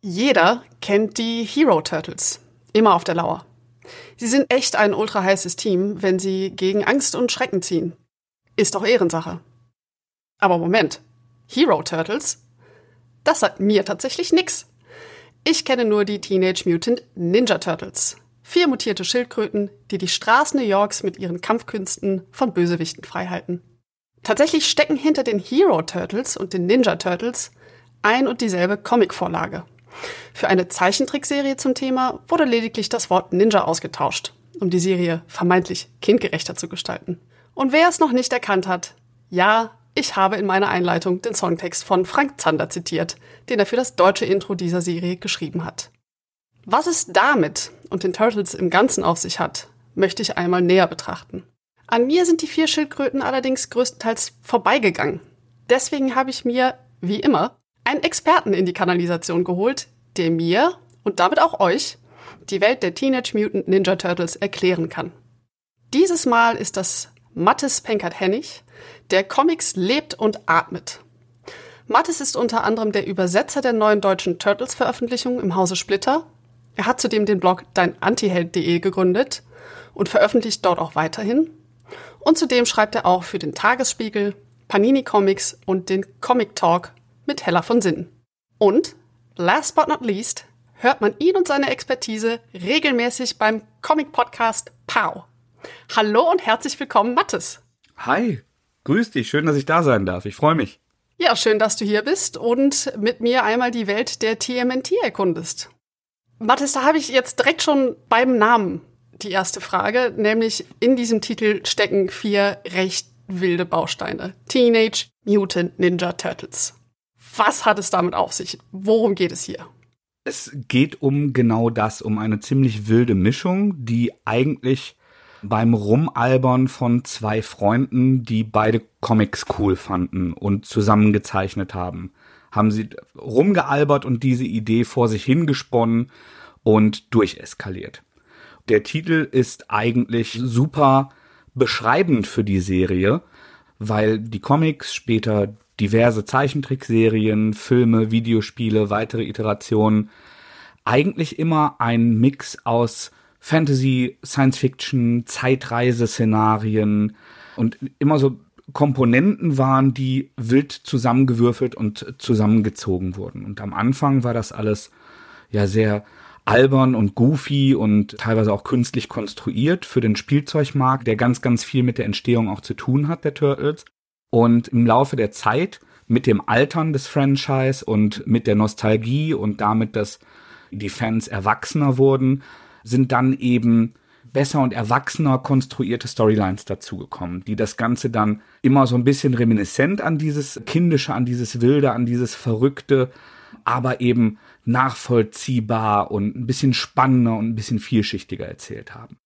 Jeder kennt die Hero Turtles. Immer auf der Lauer. Sie sind echt ein ultra heißes Team, wenn sie gegen Angst und Schrecken ziehen. Ist doch Ehrensache. Aber Moment. Hero Turtles? Das sagt mir tatsächlich nix. Ich kenne nur die Teenage Mutant Ninja Turtles. Vier mutierte Schildkröten, die die Straßen New Yorks mit ihren Kampfkünsten von Bösewichten freihalten. Tatsächlich stecken hinter den Hero Turtles und den Ninja Turtles ein und dieselbe Comicvorlage. Für eine Zeichentrickserie zum Thema wurde lediglich das Wort Ninja ausgetauscht, um die Serie vermeintlich kindgerechter zu gestalten. Und wer es noch nicht erkannt hat, ja, ich habe in meiner Einleitung den Songtext von Frank Zander zitiert, den er für das deutsche Intro dieser Serie geschrieben hat. Was es damit und den Turtles im Ganzen auf sich hat, möchte ich einmal näher betrachten. An mir sind die vier Schildkröten allerdings größtenteils vorbeigegangen. Deswegen habe ich mir, wie immer, einen Experten in die Kanalisation geholt, der mir und damit auch euch die Welt der Teenage Mutant Ninja Turtles erklären kann. Dieses Mal ist das Mattes Penkert-Hennig, der Comics lebt und atmet. Mattes ist unter anderem der Übersetzer der neuen deutschen Turtles-Veröffentlichung im Hause Splitter. Er hat zudem den Blog deinantiheld.de gegründet und veröffentlicht dort auch weiterhin. Und zudem schreibt er auch für den Tagesspiegel, Panini Comics und den Comic Talk mit Hella von Sinnen. Und, last but not least, hört man ihn und seine Expertise regelmäßig beim Comic-Podcast Pow. Hallo und herzlich willkommen, Mattes. Hi, grüß dich, schön, dass ich da sein darf. Ich freue mich. Ja, schön, dass du hier bist und mit mir einmal die Welt der TMNT erkundest. Mattes, da habe ich jetzt direkt schon beim Namen die erste Frage, nämlich in diesem Titel stecken vier recht wilde Bausteine. Teenage Mutant Ninja Turtles. Was hat es damit auf sich? Worum geht es hier? Es geht um genau das, um eine ziemlich wilde Mischung, die eigentlich beim Rumalbern von zwei Freunden, die beide Comics cool fanden und zusammengezeichnet haben, haben sie rumgealbert und diese Idee vor sich hingesponnen und durcheskaliert. Der Titel ist eigentlich super beschreibend für die Serie, weil die Comics, später diverse Zeichentrickserien, Filme, Videospiele, weitere Iterationen, eigentlich immer ein Mix aus Fantasy, Science Fiction, Zeitreise-Szenarien und immer so Komponenten waren, die wild zusammengewürfelt und zusammengezogen wurden. Und am Anfang war das alles ja sehr albern und goofy und teilweise auch künstlich konstruiert für den Spielzeugmarkt, der ganz, ganz viel mit der Entstehung auch zu tun hat, der Turtles. Und im Laufe der Zeit, mit dem Altern des Franchise und mit der Nostalgie und damit, dass die Fans erwachsener wurden, sind dann eben besser und erwachsener konstruierte Storylines dazugekommen, die das Ganze dann immer so ein bisschen reminiscent an dieses Kindische, an dieses Wilde, an dieses Verrückte, aber eben nachvollziehbar und ein bisschen spannender und ein bisschen vielschichtiger erzählt haben.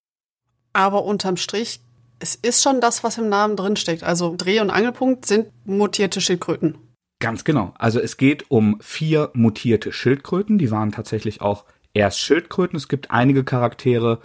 Aber unterm Strich es ist schon das, was im Namen drinsteckt. Also Dreh- und Angelpunkt sind mutierte Schildkröten. Ganz genau. Also es geht um vier mutierte Schildkröten. Die waren tatsächlich auch erst Schildkröten. Es gibt einige Charaktere,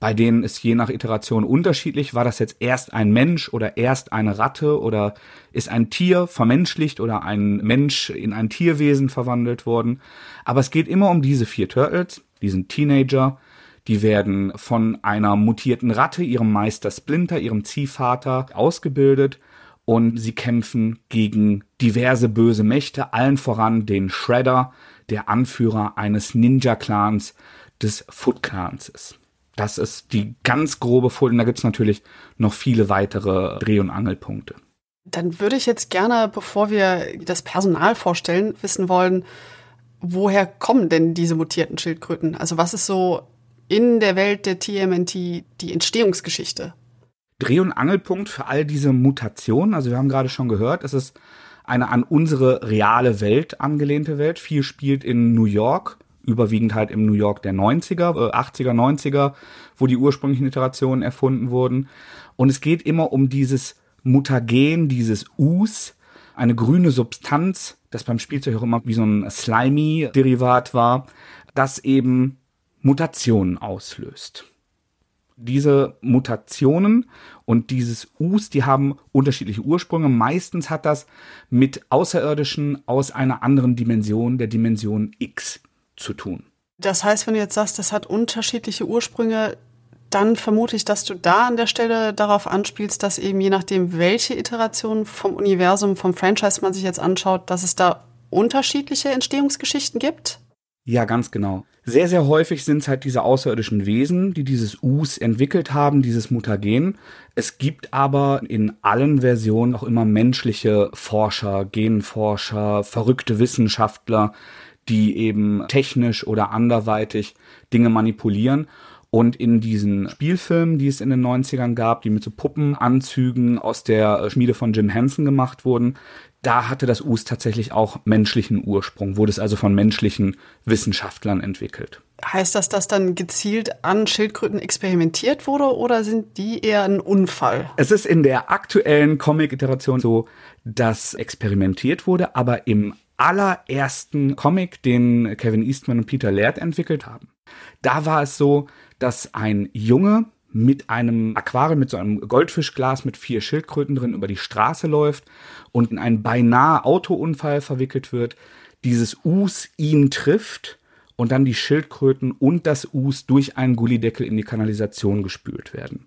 bei denen es je nach Iteration unterschiedlich. War das jetzt erst ein Mensch oder erst eine Ratte oder ist ein Tier vermenschlicht oder ein Mensch in ein Tierwesen verwandelt worden? Aber es geht immer um diese vier Turtles, diesen Teenager, die werden von einer mutierten Ratte, ihrem Meister Splinter, ihrem Ziehvater, ausgebildet und sie kämpfen gegen diverse böse Mächte, allen voran den Shredder, der Anführer eines Ninja-Clans des Foot-Clans ist. Das ist die ganz grobe Folie. Und da gibt's natürlich noch viele weitere Dreh- und Angelpunkte. Dann würde ich jetzt gerne, bevor wir das Personal vorstellen, wissen wollen, woher kommen denn diese mutierten Schildkröten? Also was ist so in der Welt der TMNT die Entstehungsgeschichte? Dreh- und Angelpunkt für all diese Mutationen, also wir haben gerade schon gehört, es ist eine an unsere reale Welt angelehnte Welt. Viel spielt in New York, überwiegend halt im New York der 90er, äh, 80er, 90er, wo die ursprünglichen Iterationen erfunden wurden. Und es geht immer um dieses Mutagen, dieses Us, eine grüne Substanz, das beim Spielzeug auch immer wie so ein Slimy-Derivat war, das eben Mutationen auslöst. Diese Mutationen und dieses Us, die haben unterschiedliche Ursprünge. Meistens hat das mit Außerirdischen aus einer anderen Dimension, der Dimension X, zu tun. Das heißt, wenn du jetzt sagst, das hat unterschiedliche Ursprünge, dann vermute ich, dass du da an der Stelle darauf anspielst, dass eben je nachdem, welche Iteration vom Universum, vom Franchise man sich jetzt anschaut, dass es da unterschiedliche Entstehungsgeschichten gibt? Ja, ganz genau. Sehr, sehr häufig sind es halt diese außerirdischen Wesen, die dieses Us entwickelt haben, dieses Mutagen. Es gibt aber in allen Versionen auch immer menschliche Forscher, Genforscher, verrückte Wissenschaftler, die eben technisch oder anderweitig Dinge manipulieren. Und in diesen Spielfilmen, die es in den 90ern gab, die mit so Puppenanzügen aus der Schmiede von Jim Henson gemacht wurden, da hatte das Us tatsächlich auch menschlichen Ursprung, wurde es also von menschlichen Wissenschaftlern entwickelt. Heißt das, dass dann gezielt an Schildkröten experimentiert wurde oder sind die eher ein Unfall? Es ist in der aktuellen Comic-Iteration so, dass experimentiert wurde, aber im allerersten Comic, den Kevin Eastman und Peter Laird entwickelt haben, da war es so, dass ein Junge mit einem Aquarium, mit so einem Goldfischglas mit vier Schildkröten drin über die Straße läuft und in einen beinahe Autounfall verwickelt wird, dieses Us ihn trifft und dann die Schildkröten und das Us durch einen Gullideckel in die Kanalisation gespült werden.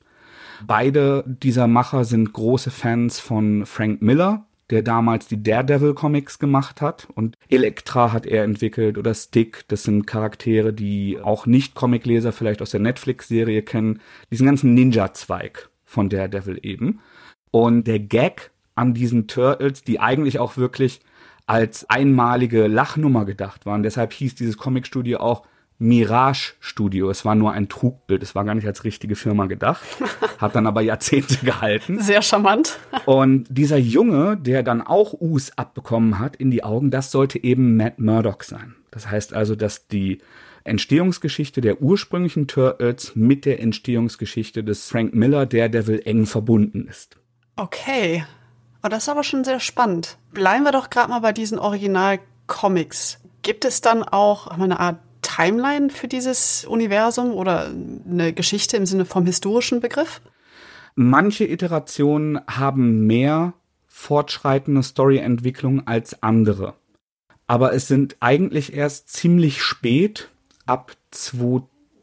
Beide dieser Macher sind große Fans von Frank Miller, der damals die Daredevil Comics gemacht hat und Elektra hat er entwickelt oder Stick, das sind Charaktere, die auch nicht Comicleser vielleicht aus der Netflix Serie kennen, diesen ganzen Ninja Zweig von Daredevil eben. Und der Gag an diesen Turtles, die eigentlich auch wirklich als einmalige Lachnummer gedacht waren, deshalb hieß dieses Comicstudio auch Mirage Studio. Es war nur ein Trugbild. Es war gar nicht als richtige Firma gedacht. Hat dann aber Jahrzehnte gehalten. Sehr charmant. Und dieser Junge, der dann auch Us abbekommen hat in die Augen, das sollte eben Matt Murdock sein. Das heißt also, dass die Entstehungsgeschichte der ursprünglichen Turtles mit der Entstehungsgeschichte des Frank Miller Daredevil eng verbunden ist. Okay. Oh, das ist aber schon sehr spannend. Bleiben wir doch gerade mal bei diesen Original-Comics. Gibt es dann auch eine Art Timeline für dieses Universum oder eine Geschichte im Sinne vom historischen Begriff? Manche Iterationen haben mehr fortschreitende Storyentwicklung als andere. Aber es sind eigentlich erst ziemlich spät, ab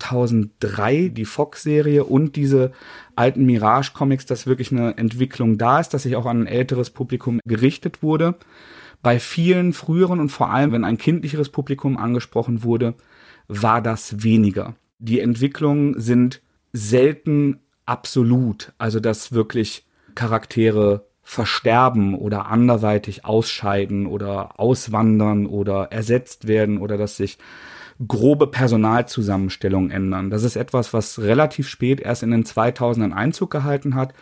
2003, die Fox-Serie und diese alten Mirage-Comics, dass wirklich eine Entwicklung da ist, dass sich auch an ein älteres Publikum gerichtet wurde. Bei vielen früheren und vor allem, wenn ein kindlicheres Publikum angesprochen wurde, war das weniger. Die Entwicklungen sind selten absolut, also dass wirklich Charaktere versterben oder anderweitig ausscheiden oder auswandern oder ersetzt werden oder dass sich grobe Personalzusammenstellungen ändern. Das ist etwas, was relativ spät erst in den 2000ern Einzug gehalten hat.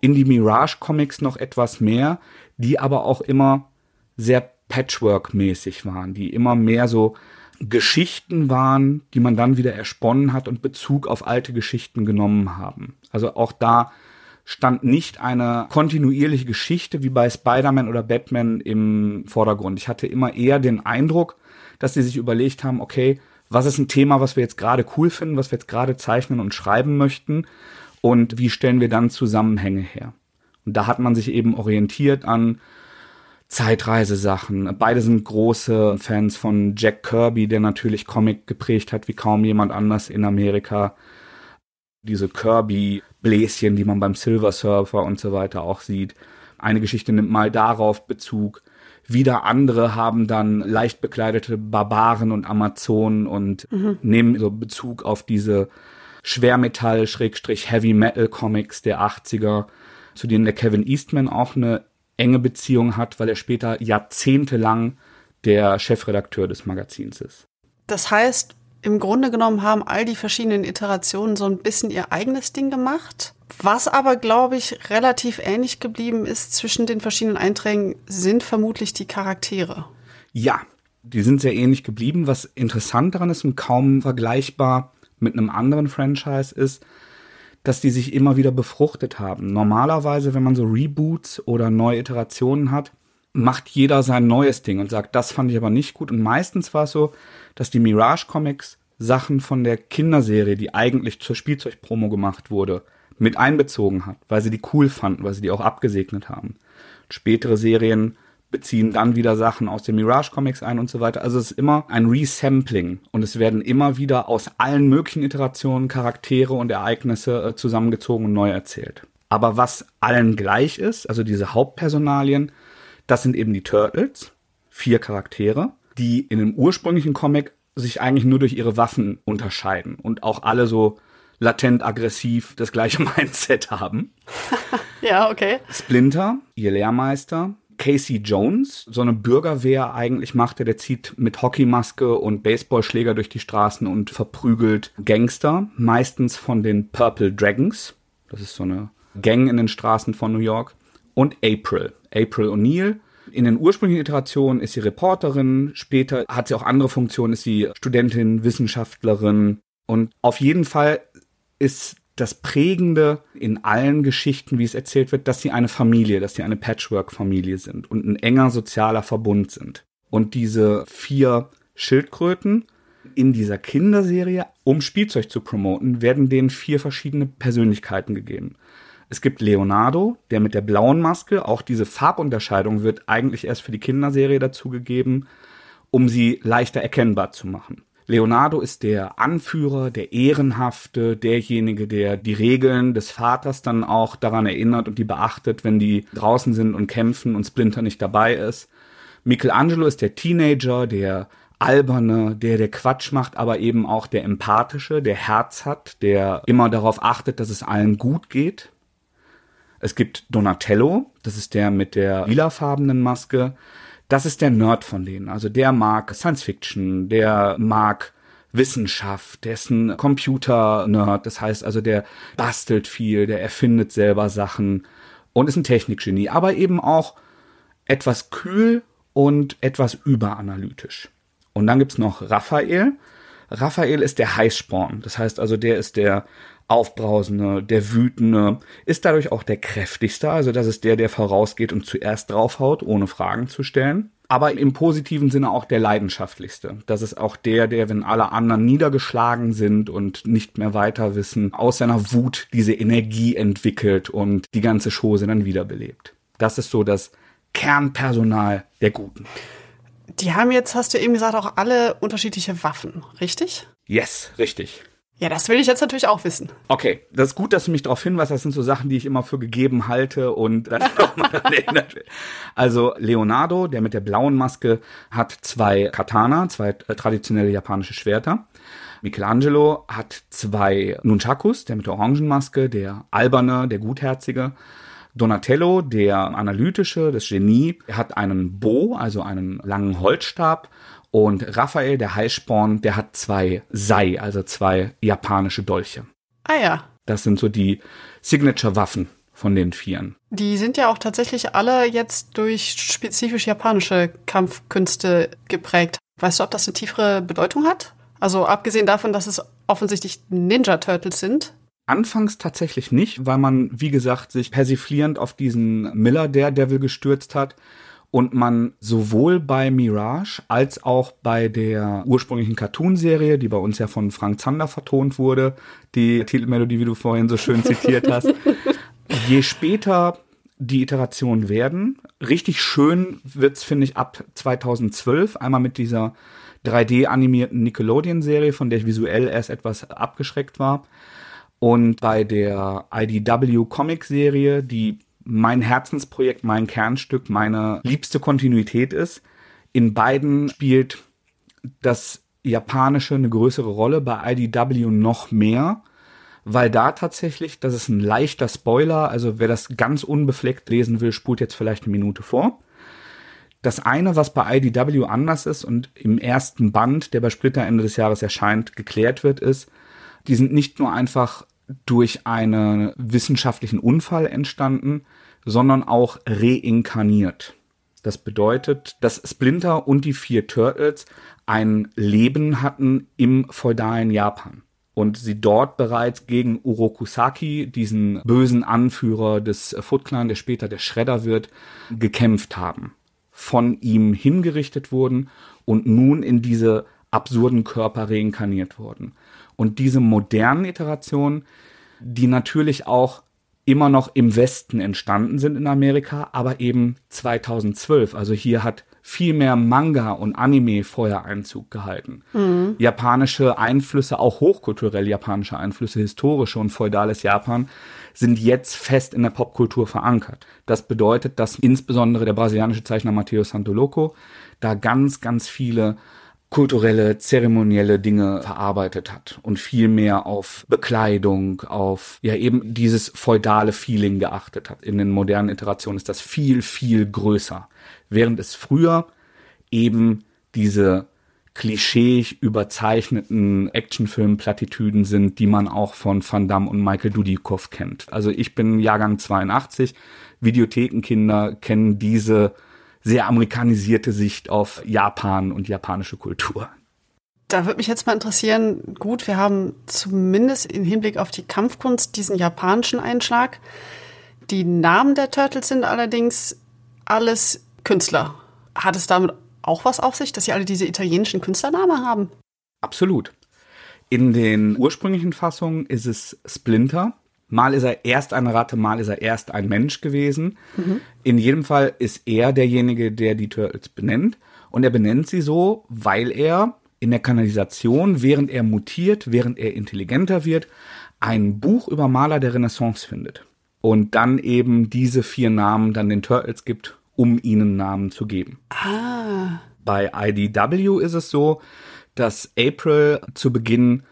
In die Mirage Comics noch etwas mehr, die aber auch immer sehr Patchwork-mäßig waren, die immer mehr so Geschichten waren, die man dann wieder ersponnen hat und Bezug auf alte Geschichten genommen haben. Also auch da stand nicht eine kontinuierliche Geschichte wie bei Spider-Man oder Batman im Vordergrund. Ich hatte immer eher den Eindruck, dass sie sich überlegt haben, okay, was ist ein Thema, was wir jetzt gerade cool finden, was wir jetzt gerade zeichnen und schreiben möchten und wie stellen wir dann Zusammenhänge her. Und da hat man sich eben orientiert an Zeitreisesachen. Beide sind große Fans von Jack Kirby, der natürlich Comic geprägt hat wie kaum jemand anders in Amerika. Diese Kirby-Bläschen, die man beim Silver Surfer und so weiter auch sieht. Eine Geschichte nimmt mal darauf Bezug. Wieder andere haben dann leicht bekleidete Barbaren und Amazonen und mhm. nehmen so Bezug auf diese Schwermetall-Heavy-Metal-Comics der 80er, zu denen der Kevin Eastman auch eine enge Beziehung hat, weil er später jahrzehntelang der Chefredakteur des Magazins ist. Das heißt, im Grunde genommen haben all die verschiedenen Iterationen so ein bisschen ihr eigenes Ding gemacht. Was aber, glaube ich, relativ ähnlich geblieben ist zwischen den verschiedenen Einträgen, sind vermutlich die Charaktere. Ja, die sind sehr ähnlich geblieben. Was interessant daran ist und kaum vergleichbar mit einem anderen Franchise ist, dass die sich immer wieder befruchtet haben. Normalerweise, wenn man so Reboots oder neue Iterationen hat, macht jeder sein neues Ding und sagt, das fand ich aber nicht gut. Und meistens war es so, dass die Mirage Comics Sachen von der Kinderserie, die eigentlich zur Spielzeugpromo gemacht wurde, mit einbezogen hat, weil sie die cool fanden, weil sie die auch abgesegnet haben. Spätere Serien beziehen dann wieder Sachen aus den Mirage Comics ein und so weiter. Also es ist immer ein Resampling und es werden immer wieder aus allen möglichen Iterationen Charaktere und Ereignisse äh, zusammengezogen und neu erzählt. Aber was allen gleich ist, also diese Hauptpersonalien, das sind eben die Turtles, vier Charaktere, die in dem ursprünglichen Comic sich eigentlich nur durch ihre Waffen unterscheiden und auch alle so latent aggressiv das gleiche Mindset haben. ja, okay. Splinter, ihr Lehrmeister, Casey Jones, so eine Bürgerwehr eigentlich machte, der zieht mit Hockeymaske und Baseballschläger durch die Straßen und verprügelt Gangster, meistens von den Purple Dragons. Das ist so eine Gang in den Straßen von New York. Und April, April O'Neill. In den ursprünglichen Iterationen ist sie Reporterin, später hat sie auch andere Funktionen, ist sie Studentin, Wissenschaftlerin. Und auf jeden Fall ist das Prägende in allen Geschichten, wie es erzählt wird, dass sie eine Familie, dass sie eine Patchwork-Familie sind und ein enger sozialer Verbund sind. Und diese vier Schildkröten in dieser Kinderserie, um Spielzeug zu promoten, werden denen vier verschiedene Persönlichkeiten gegeben. Es gibt Leonardo, der mit der blauen Maske, auch diese Farbunterscheidung wird eigentlich erst für die Kinderserie dazugegeben, um sie leichter erkennbar zu machen. Leonardo ist der Anführer, der Ehrenhafte, derjenige, der die Regeln des Vaters dann auch daran erinnert und die beachtet, wenn die draußen sind und kämpfen und Splinter nicht dabei ist. Michelangelo ist der Teenager, der alberne, der der Quatsch macht, aber eben auch der empathische, der Herz hat, der immer darauf achtet, dass es allen gut geht. Es gibt Donatello, das ist der mit der lilafarbenen Maske, das ist der Nerd von denen. Also der mag Science Fiction, der mag Wissenschaft, der ist ein Computer-Nerd. Das heißt also, der bastelt viel, der erfindet selber Sachen und ist ein Technikgenie, aber eben auch etwas kühl und etwas überanalytisch. Und dann gibt's noch Raphael. Raphael ist der Heißsporn. Das heißt also, der ist der Aufbrausende, der Wütende, ist dadurch auch der kräftigste, also das ist der, der vorausgeht und zuerst draufhaut, ohne Fragen zu stellen. Aber im positiven Sinne auch der leidenschaftlichste. Das ist auch der, der, wenn alle anderen niedergeschlagen sind und nicht mehr weiter wissen, aus seiner Wut diese Energie entwickelt und die ganze Chose dann wiederbelebt. Das ist so das Kernpersonal der Guten. Die haben jetzt, hast du eben gesagt, auch alle unterschiedliche Waffen, richtig? Yes, richtig. Ja, das will ich jetzt natürlich auch wissen. Okay, das ist gut, dass du mich darauf hinweist. Das sind so Sachen, die ich immer für gegeben halte und dann nochmal erinnert will. Also Leonardo, der mit der blauen Maske, hat zwei Katana, zwei äh, traditionelle japanische Schwerter. Michelangelo hat zwei Nunchakus, der mit der Orangenmaske, der alberne, der gutherzige. Donatello, der analytische, das Genie, hat einen Bo, also einen langen Holzstab und Raphael, der Heißsporn, der hat zwei Sei, also zwei japanische Dolche. Ah ja. Das sind so die Signature-Waffen von den Vieren. Die sind ja auch tatsächlich alle jetzt durch spezifisch japanische Kampfkünste geprägt. Weißt du, ob das eine tiefere Bedeutung hat? Also abgesehen davon, dass es offensichtlich Ninja Turtles sind. Anfangs tatsächlich nicht, weil man, wie gesagt, sich persiflierend auf diesen Miller Daredevil gestürzt hat und man sowohl bei Mirage als auch bei der ursprünglichen Cartoon-Serie, die bei uns ja von Frank Zander vertont wurde, die Titelmelodie, wie du vorhin so schön zitiert hast, je später die Iterationen werden, richtig schön wird's, finde ich, ab 2012, einmal mit dieser 3D-animierten Nickelodeon-Serie, von der ich visuell erst etwas abgeschreckt war. Und bei der IDW-Comic-Serie, die mein Herzensprojekt, mein Kernstück, meine liebste Kontinuität ist. In beiden spielt das Japanische eine größere Rolle, bei IDW noch mehr, weil da tatsächlich, das ist ein leichter Spoiler, also wer das ganz unbefleckt lesen will, spult jetzt vielleicht eine Minute vor. Das eine, was bei IDW anders ist und im ersten Band, der bei Splitter Ende des Jahres erscheint, geklärt wird, ist, die sind nicht nur einfach durch einen wissenschaftlichen Unfall entstanden, sondern auch reinkarniert. Das bedeutet, dass Splinter und die vier Turtles ein Leben hatten im feudalen Japan und sie dort bereits gegen Urokusaki, diesen bösen Anführer des Foot Clan, der später der Schredder wird, gekämpft haben, von ihm hingerichtet wurden und nun in diese absurden Körper reinkarniert wurden. Und diese modernen Iterationen, die natürlich auch immer noch im Westen entstanden sind in Amerika, aber eben 2012. Also hier hat viel mehr Manga und Anime vorher Einzug gehalten. Mhm. Japanische Einflüsse, auch hochkulturell japanische Einflüsse, historische und feudales Japan, sind jetzt fest in der Popkultur verankert. Das bedeutet, dass insbesondere der brasilianische Zeichner Matteo Santoloco da ganz, ganz viele kulturelle, zeremonielle Dinge verarbeitet hat und viel mehr auf Bekleidung, auf ja eben dieses feudale Feeling geachtet hat. In den modernen Iterationen ist das viel, viel größer. Während es früher eben diese klischeeig überzeichneten Actionfilm-Plattitüden sind, die man auch von Van Damme und Michael Dudikoff kennt. Also ich bin Jahrgang 82, Videothekenkinder kennen diese sehr amerikanisierte Sicht auf Japan und japanische Kultur. Da würde mich jetzt mal interessieren, gut, wir haben zumindest im Hinblick auf die Kampfkunst diesen japanischen Einschlag. Die Namen der Turtles sind allerdings alles Künstler. Hat es damit auch was auf sich, dass sie alle diese italienischen Künstlernamen haben? Absolut. In den ursprünglichen Fassungen ist es Splinter, Mal ist er erst eine Ratte, mal ist er erst ein Mensch gewesen. Mhm. In jedem Fall ist er derjenige, der die Turtles benennt. Und er benennt sie so, weil er in der Kanalisation, während er mutiert, während er intelligenter wird, ein Buch über Maler der Renaissance findet. Und dann eben diese vier Namen dann den Turtles gibt, um ihnen Namen zu geben. Ah. Bei IDW ist es so, dass April zu Beginn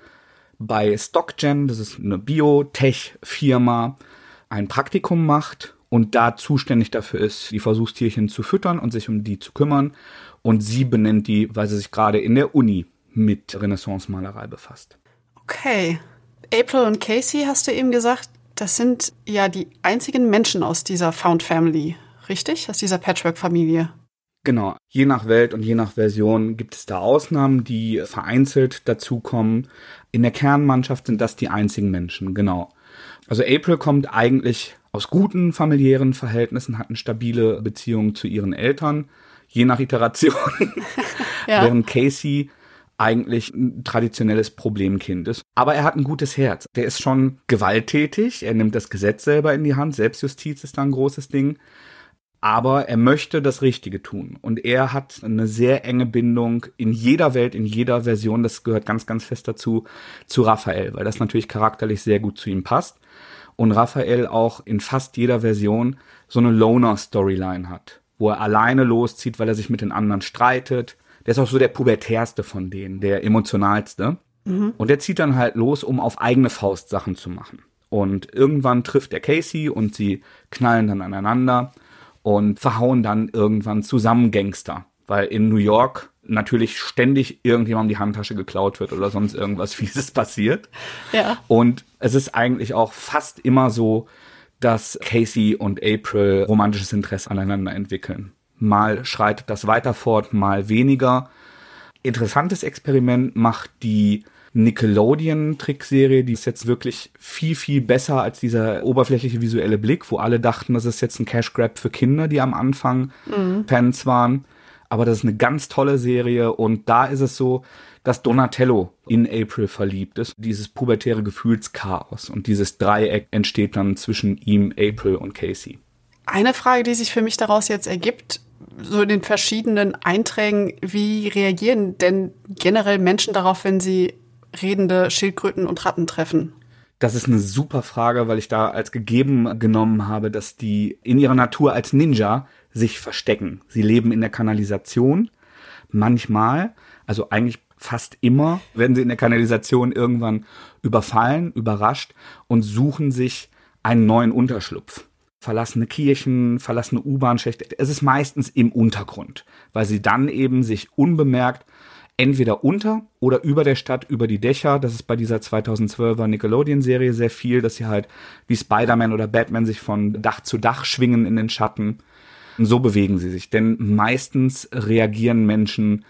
bei StockGen, das ist eine Biotech-Firma, ein Praktikum macht und da zuständig dafür ist, die Versuchstierchen zu füttern und sich um die zu kümmern. Und sie benennt die, weil sie sich gerade in der Uni mit Renaissance-Malerei befasst. Okay. April und Casey, hast du eben gesagt, das sind ja die einzigen Menschen aus dieser Found Family, richtig? Aus dieser Patchwork-Familie. Genau. Je nach Welt und je nach Version gibt es da Ausnahmen, die vereinzelt dazukommen. In der Kernmannschaft sind das die einzigen Menschen, genau. Also April kommt eigentlich aus guten familiären Verhältnissen, hat eine stabile Beziehung zu ihren Eltern, je nach Iteration. ja. Während Casey eigentlich ein traditionelles Problemkind ist. Aber er hat ein gutes Herz. Der ist schon gewalttätig. Er nimmt das Gesetz selber in die Hand. Selbstjustiz ist da ein großes Ding aber er möchte das Richtige tun. Und er hat eine sehr enge Bindung in jeder Welt, in jeder Version, das gehört ganz, ganz fest dazu, zu Raphael, weil das natürlich charakterlich sehr gut zu ihm passt. Und Raphael auch in fast jeder Version so eine Loner-Storyline hat, wo er alleine loszieht, weil er sich mit den anderen streitet. Der ist auch so der pubertärste von denen, der emotionalste. Mhm. Und der zieht dann halt los, um auf eigene Faust Sachen zu machen. Und irgendwann trifft er Casey und sie knallen dann aneinander und verhauen dann irgendwann zusammen Gangster. Weil in New York natürlich ständig irgendjemandem die Handtasche geklaut wird oder sonst irgendwas Fieses passiert. Ja. Und es ist eigentlich auch fast immer so, dass Casey und April romantisches Interesse aneinander entwickeln. Mal schreitet das weiter fort, mal weniger. Interessantes Experiment macht die Nickelodeon-Trickserie, die ist jetzt wirklich viel, viel besser als dieser oberflächliche visuelle Blick, wo alle dachten, das ist jetzt ein Cash Grab für Kinder, die am Anfang mhm. Fans waren. Aber das ist eine ganz tolle Serie und da ist es so, dass Donatello in April verliebt ist. Dieses pubertäre Gefühlschaos und dieses Dreieck entsteht dann zwischen ihm, April und Casey. Eine Frage, die sich für mich daraus jetzt ergibt, so in den verschiedenen Einträgen, wie reagieren denn generell Menschen darauf, wenn sie redende Schildkröten und Ratten treffen? Das ist eine super Frage, weil ich da als gegeben genommen habe, dass die in ihrer Natur als Ninja sich verstecken. Sie leben in der Kanalisation. Manchmal, also eigentlich fast immer, werden sie in der Kanalisation irgendwann überfallen, überrascht und suchen sich einen neuen Unterschlupf. Verlassene Kirchen, verlassene U-Bahn-Schächte. Es ist meistens im Untergrund, weil sie dann eben sich unbemerkt entweder unter oder über der Stadt, über die Dächer. Das ist bei dieser 2012er Nickelodeon-Serie sehr viel, dass sie halt wie Spider-Man oder Batman sich von Dach zu Dach schwingen in den Schatten. Und so bewegen sie sich. Denn meistens reagieren Menschen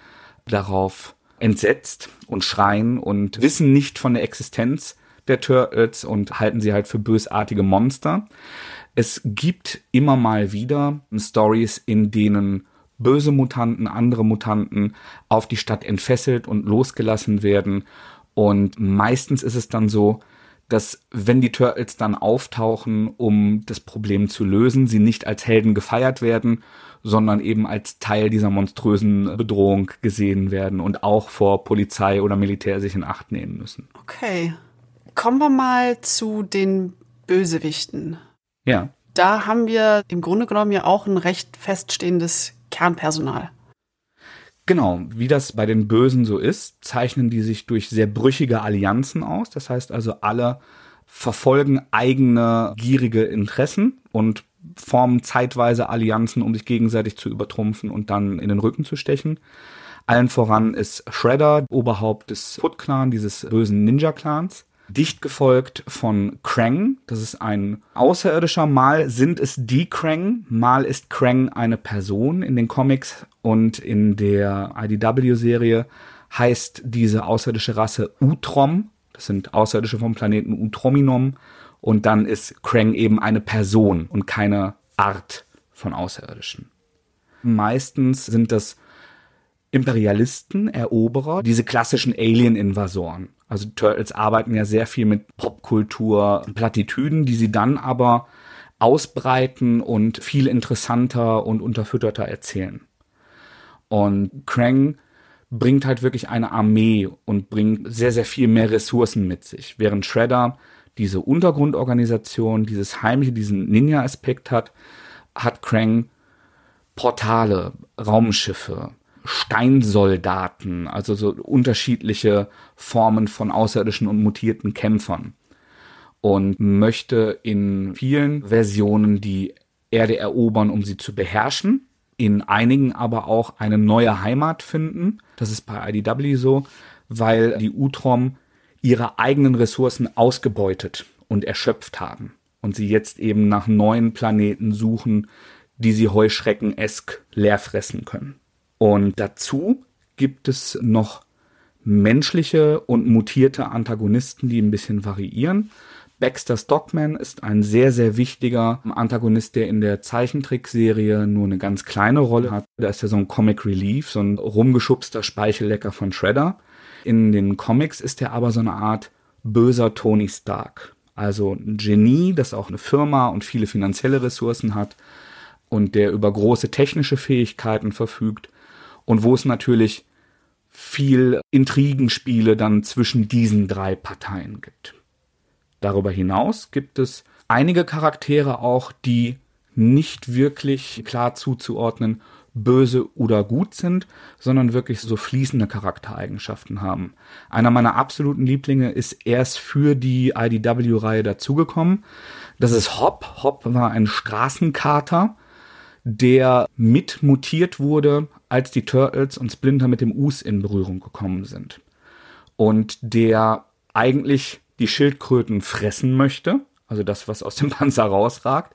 darauf entsetzt und schreien und wissen nicht von der Existenz der Turtles und halten sie halt für bösartige Monster. Es gibt immer mal wieder Stories, in denen böse Mutanten, andere Mutanten auf die Stadt entfesselt und losgelassen werden. Und meistens ist es dann so, dass wenn die Turtles dann auftauchen, um das Problem zu lösen, sie nicht als Helden gefeiert werden, sondern eben als Teil dieser monströsen Bedrohung gesehen werden und auch vor Polizei oder Militär sich in Acht nehmen müssen. Okay. Kommen wir mal zu den Bösewichten. Ja. Da haben wir im Grunde genommen ja auch ein recht feststehendes Kernpersonal. Genau, wie das bei den Bösen so ist, zeichnen die sich durch sehr brüchige Allianzen aus. Das heißt also, alle verfolgen eigene gierige Interessen und formen zeitweise Allianzen, um sich gegenseitig zu übertrumpfen und dann in den Rücken zu stechen. Allen voran ist Shredder, Oberhaupt des Foot Clan, dieses bösen Ninja Clans. Dicht gefolgt von Krang, das ist ein Außerirdischer. Mal sind es die Krang, mal ist Krang eine Person in den Comics und in der IDW-Serie heißt diese außerirdische Rasse Utrom. Das sind Außerirdische vom Planeten Utrominom. Und dann ist Krang eben eine Person und keine Art von Außerirdischen. Meistens sind das Imperialisten, Eroberer, diese klassischen Alien-Invasoren. Also Turtles arbeiten ja sehr viel mit Popkultur, Plattitüden, die sie dann aber ausbreiten und viel interessanter und unterfütterter erzählen. Und Krang bringt halt wirklich eine Armee und bringt sehr, sehr viel mehr Ressourcen mit sich, während Shredder diese Untergrundorganisation, dieses heimliche, diesen Ninja-Aspekt hat, hat Krang Portale, Raumschiffe, Steinsoldaten, also so unterschiedliche Formen von außerirdischen und mutierten Kämpfern. Und möchte in vielen Versionen die Erde erobern, um sie zu beherrschen. In einigen aber auch eine neue Heimat finden. Das ist bei IDW so, weil die Utrom ihre eigenen Ressourcen ausgebeutet und erschöpft haben und sie jetzt eben nach neuen Planeten suchen, die sie Heuschrecken-esk leer fressen können. Und dazu gibt es noch menschliche und mutierte Antagonisten, die ein bisschen variieren. Baxter Stockman ist ein sehr, sehr wichtiger Antagonist, der in der Zeichentrickserie nur eine ganz kleine Rolle hat. Da ist er so ein Comic Relief, so ein rumgeschubster Speichellecker von Shredder. In den Comics ist er aber so eine Art böser Tony Stark. Also ein Genie, das auch eine Firma und viele finanzielle Ressourcen hat und der über große technische Fähigkeiten verfügt und wo es natürlich viel Intrigenspiele dann zwischen diesen drei Parteien gibt. Darüber hinaus gibt es einige Charaktere auch, die nicht wirklich klar zuzuordnen böse oder gut sind, sondern wirklich so fließende Charaktereigenschaften haben. Einer meiner absoluten Lieblinge ist erst für die IDW-Reihe dazugekommen. Das ist Hop. Hop war ein Straßenkater, der mit mutiert wurde, als die Turtles und Splinter mit dem Us in Berührung gekommen sind. Und der eigentlich die Schildkröten fressen möchte, also das, was aus dem Panzer rausragt,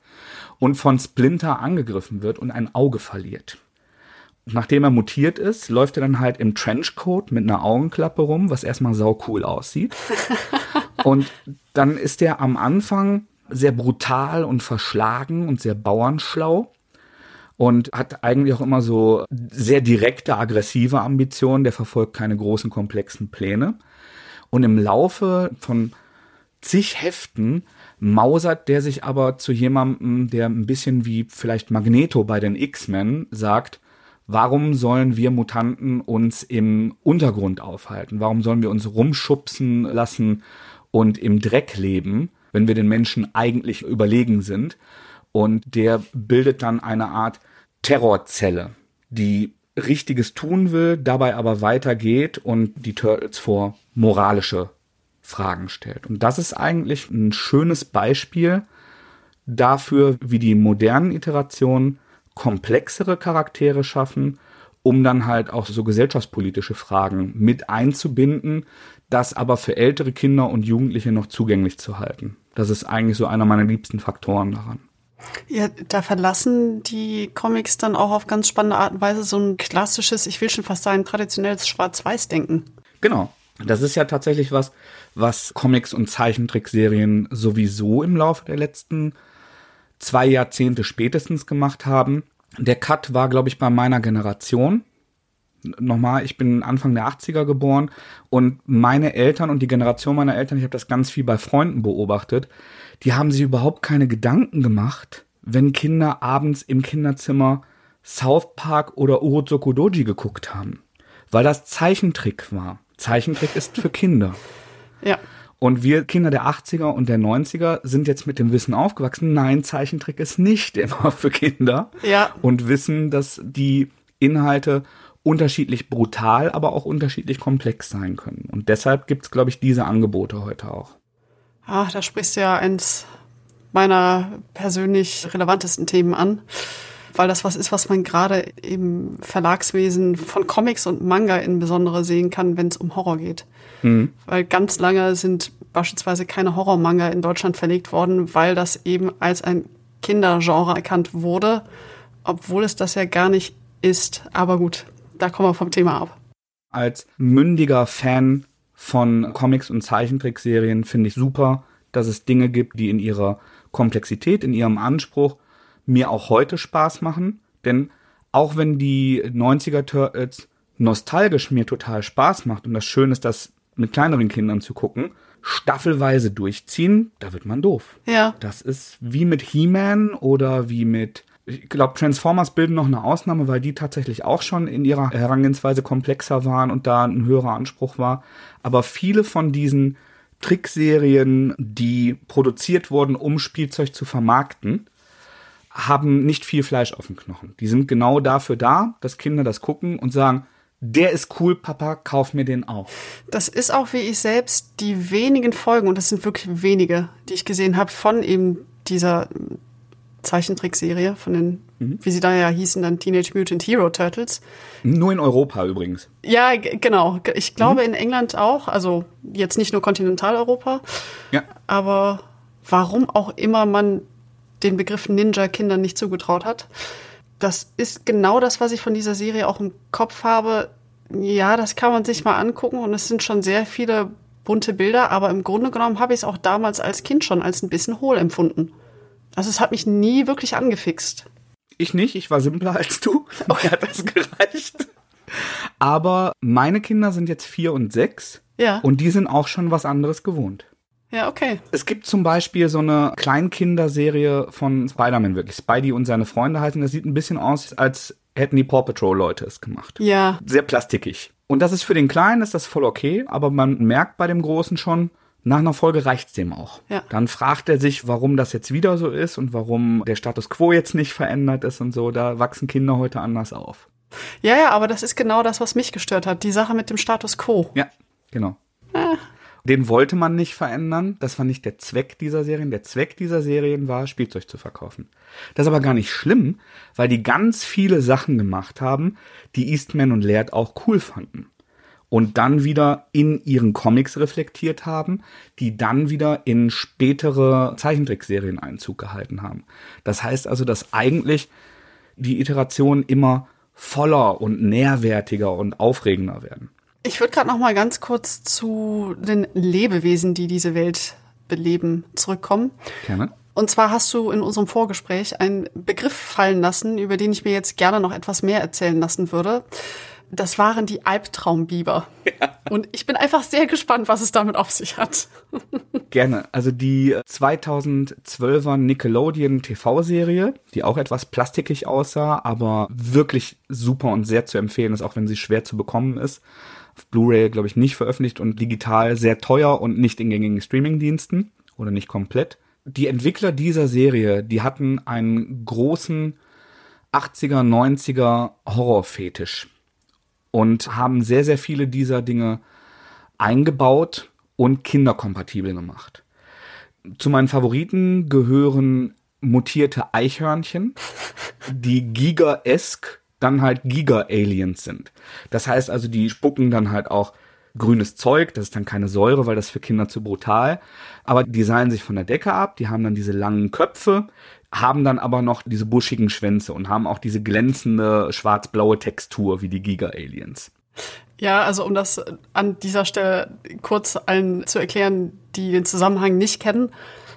und von Splinter angegriffen wird und ein Auge verliert nachdem er mutiert ist, läuft er dann halt im Trenchcoat mit einer Augenklappe rum, was erstmal sau cool aussieht. und dann ist er am Anfang sehr brutal und verschlagen und sehr bauernschlau und hat eigentlich auch immer so sehr direkte, aggressive Ambitionen. Der verfolgt keine großen, komplexen Pläne. Und im Laufe von zig Heften mausert der sich aber zu jemandem, der ein bisschen wie vielleicht Magneto bei den X-Men sagt, Warum sollen wir Mutanten uns im Untergrund aufhalten? Warum sollen wir uns rumschubsen lassen und im Dreck leben, wenn wir den Menschen eigentlich überlegen sind? Und der bildet dann eine Art Terrorzelle, die Richtiges tun will, dabei aber weitergeht und die Turtles vor moralische Fragen stellt. Und das ist eigentlich ein schönes Beispiel dafür, wie die modernen Iterationen komplexere Charaktere schaffen, um dann halt auch so gesellschaftspolitische Fragen mit einzubinden, das aber für ältere Kinder und Jugendliche noch zugänglich zu halten. Das ist eigentlich so einer meiner liebsten Faktoren daran. Ja, da verlassen die Comics dann auch auf ganz spannende Art und Weise so ein klassisches, ich will schon fast sagen, traditionelles Schwarz-Weiß-Denken. Genau. Das ist ja tatsächlich was, was Comics und Zeichentrickserien sowieso im Laufe der letzten zwei Jahrzehnte spätestens gemacht haben. Der Cut war, glaube ich, bei meiner Generation. Nochmal, ich bin Anfang der 80er geboren und meine Eltern und die Generation meiner Eltern, ich habe das ganz viel bei Freunden beobachtet, die haben sich überhaupt keine Gedanken gemacht, wenn Kinder abends im Kinderzimmer South Park oder Urozoku Doji geguckt haben, weil das Zeichentrick war. Zeichentrick ist für Kinder. Ja. Und wir Kinder der 80er und der 90er sind jetzt mit dem Wissen aufgewachsen, nein, Zeichentrick ist nicht immer für Kinder. Ja. Und wissen, dass die Inhalte unterschiedlich brutal, aber auch unterschiedlich komplex sein können. Und deshalb gibt's, glaube ich, diese Angebote heute auch. Ach, da sprichst du ja eins meiner persönlich relevantesten Themen an, weil das was ist, was man gerade im Verlagswesen von Comics und Manga insbesondere sehen kann, wenn es um Horror geht. Mhm. Weil ganz lange sind beispielsweise keine Horror-Manga in Deutschland verlegt worden, weil das eben als ein Kindergenre erkannt wurde, obwohl es das ja gar nicht ist. Aber gut, da kommen wir vom Thema ab. Als mündiger Fan von Comics und Zeichentrickserien finde ich super, dass es Dinge gibt, die in ihrer Komplexität, in ihrem Anspruch mir auch heute Spaß machen. Denn auch wenn die 90er Turtles nostalgisch mir total Spaß macht und das Schön ist, das mit kleineren Kindern zu gucken, staffelweise durchziehen, da wird man doof. Ja. Das ist wie mit He-Man oder wie mit ich glaube, Transformers bilden noch eine Ausnahme, weil die tatsächlich auch schon in ihrer Herangehensweise komplexer waren und da ein höherer Anspruch war. Aber viele von diesen Trickserien, die produziert wurden, um Spielzeug zu vermarkten, haben nicht viel Fleisch auf dem Knochen. Die sind genau dafür da, dass Kinder das gucken und sagen, der ist cool, Papa, kauf mir den auch. Das ist auch wie ich selbst die wenigen Folgen, und das sind wirklich wenige, die ich gesehen habe von eben dieser Zeichentrickserie, von den, mhm. wie sie da ja hießen, dann Teenage Mutant Hero Turtles. Nur in Europa übrigens. Ja, genau. Ich glaube mhm. in England auch, also jetzt nicht nur Kontinentaleuropa. Ja. Aber warum auch immer man den Begriff Ninja Kindern nicht zugetraut hat das ist genau das, was ich von dieser Serie auch im Kopf habe. Ja, das kann man sich mal angucken und es sind schon sehr viele bunte Bilder, aber im Grunde genommen habe ich es auch damals als Kind schon als ein bisschen hohl empfunden. Also es hat mich nie wirklich angefixt. Ich nicht, ich war simpler als du. Mir hat das gereicht. Aber meine Kinder sind jetzt vier und sechs. Ja. Und die sind auch schon was anderes gewohnt. Ja, okay. Es gibt zum Beispiel so eine Kleinkinderserie von Spider-Man, wirklich. Spidey und seine Freunde heißen. Das sieht ein bisschen aus, als hätten die Paw Patrol-Leute es gemacht. Ja. Sehr plastikig. Und das ist für den Kleinen, ist das voll okay, aber man merkt bei dem Großen schon, nach einer Folge reicht's dem auch. Ja. Dann fragt er sich, warum das jetzt wieder so ist und warum der Status quo jetzt nicht verändert ist und so. Da wachsen Kinder heute anders auf. Ja, ja, aber das ist genau das, was mich gestört hat. Die Sache mit dem Status quo. Ja, genau. Ah. Den wollte man nicht verändern. Das war nicht der Zweck dieser Serien. Der Zweck dieser Serien war, Spielzeug zu verkaufen. Das ist aber gar nicht schlimm, weil die ganz viele Sachen gemacht haben, die Eastman und Laird auch cool fanden. Und dann wieder in ihren Comics reflektiert haben, die dann wieder in spätere Zeichentrickserien Einzug gehalten haben. Das heißt also, dass eigentlich die Iterationen immer voller und nährwertiger und aufregender werden. Ich würde gerade noch mal ganz kurz zu den Lebewesen, die diese Welt beleben, zurückkommen. Gerne. Und zwar hast du in unserem Vorgespräch einen Begriff fallen lassen, über den ich mir jetzt gerne noch etwas mehr erzählen lassen würde. Das waren die Albtraumbiber. Ja. Und ich bin einfach sehr gespannt, was es damit auf sich hat. Gerne. Also die 2012er Nickelodeon TV-Serie, die auch etwas plastikig aussah, aber wirklich super und sehr zu empfehlen ist, auch wenn sie schwer zu bekommen ist auf Blu-ray, glaube ich, nicht veröffentlicht und digital sehr teuer und nicht in gängigen Streaming-Diensten oder nicht komplett. Die Entwickler dieser Serie, die hatten einen großen 80er, 90er Horrorfetisch und haben sehr, sehr viele dieser Dinge eingebaut und kinderkompatibel gemacht. Zu meinen Favoriten gehören mutierte Eichhörnchen, die Giga-esque dann halt Giga-Aliens sind. Das heißt also, die spucken dann halt auch grünes Zeug, das ist dann keine Säure, weil das für Kinder zu brutal. Aber die seilen sich von der Decke ab, die haben dann diese langen Köpfe, haben dann aber noch diese buschigen Schwänze und haben auch diese glänzende schwarz-blaue Textur wie die Giga-Aliens. Ja, also um das an dieser Stelle kurz allen zu erklären, die den Zusammenhang nicht kennen.